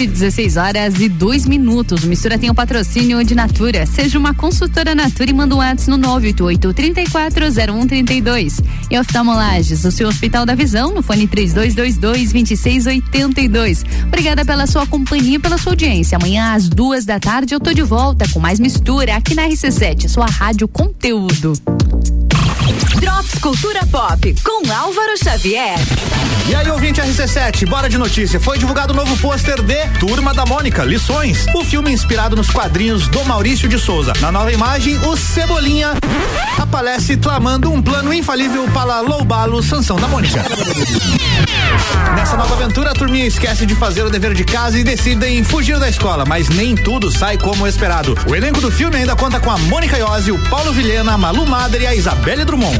RC7, 16 horas e 2 minutos. Mistura tem o patrocínio de Natura. Seja uma consultora Natura e manda um ato no 988 340132. E oftalmolages, o seu Hospital da Visão, no fone 3222 2682. Obrigada pela sua companhia e pela sua audiência. Amanhã às duas da tarde eu tô de volta com mais mistura aqui na RC7, sua rádio conteúdo. Cultura Pop com Álvaro Xavier. E aí, ouvinte RC7, bora de notícia. Foi divulgado o novo pôster de Turma da Mônica, Lições. O filme inspirado nos quadrinhos do Maurício de Souza. Na nova imagem, o Cebolinha aparece clamando um plano infalível para loubá-lo Sansão da Mônica. Nessa nova aventura, a turminha esquece de fazer o dever de casa e decidem fugir da escola, mas nem tudo sai como esperado. O elenco do filme ainda conta com a Mônica Iose, o Paulo Vilhena, a Malu Madre e a Isabelle Drummond.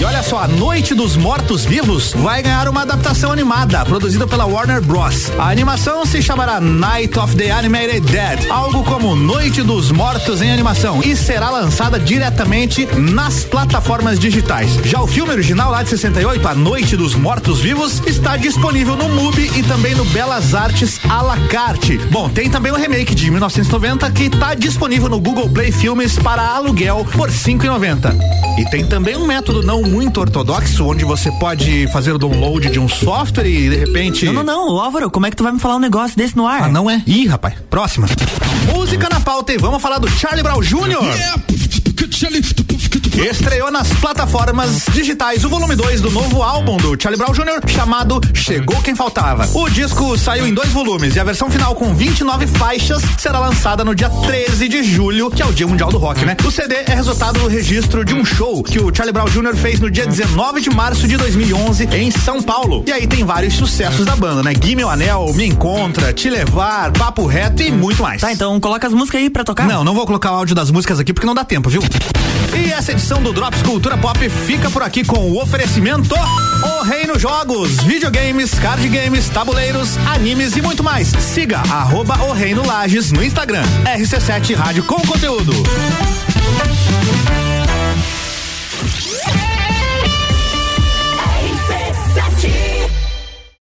E olha só, a Noite dos Mortos Vivos vai ganhar uma adaptação animada, produzida pela Warner Bros. A animação se chamará Night of the Animated Dead, algo como Noite dos Mortos em animação, e será lançada diretamente nas plataformas digitais. Já o filme original lá de 68, A Noite dos Mortos Vivos, está disponível no MUBI e também no Belas Artes à la carte. Bom, tem também o um remake de 1990 que está disponível no Google Play Filmes para aluguel por 5,90. E tem também um método não muito ortodoxo onde você pode fazer o download de um software e de repente. Não, não, não, Álvaro, como é que tu vai me falar um negócio desse no ar? Ah, não é? Ih, rapaz, próxima. Música na pauta e vamos falar do Charlie Brown Jr. Yeah. Estreou nas plataformas digitais o volume 2 do novo álbum do Charlie Brown Jr., chamado Chegou Quem Faltava. O disco saiu em dois volumes e a versão final com 29 faixas será lançada no dia 13 de julho, que é o Dia Mundial do Rock, né? O CD é resultado do registro de um show que o Charlie Brown Jr. fez no dia 19 de março de 2011 em São Paulo. E aí tem vários sucessos da banda, né? Guime o Anel, Me Encontra, Te Levar, Papo Reto e muito mais. Tá, então coloca as músicas aí pra tocar. Não, não vou colocar o áudio das músicas aqui porque não dá tempo, viu? E essa edição do Drops Cultura Pop fica por aqui com o oferecimento O Reino Jogos, videogames, card games, tabuleiros, animes e muito mais. Siga arroba O Reino Lages no Instagram. RC7 Rádio com conteúdo.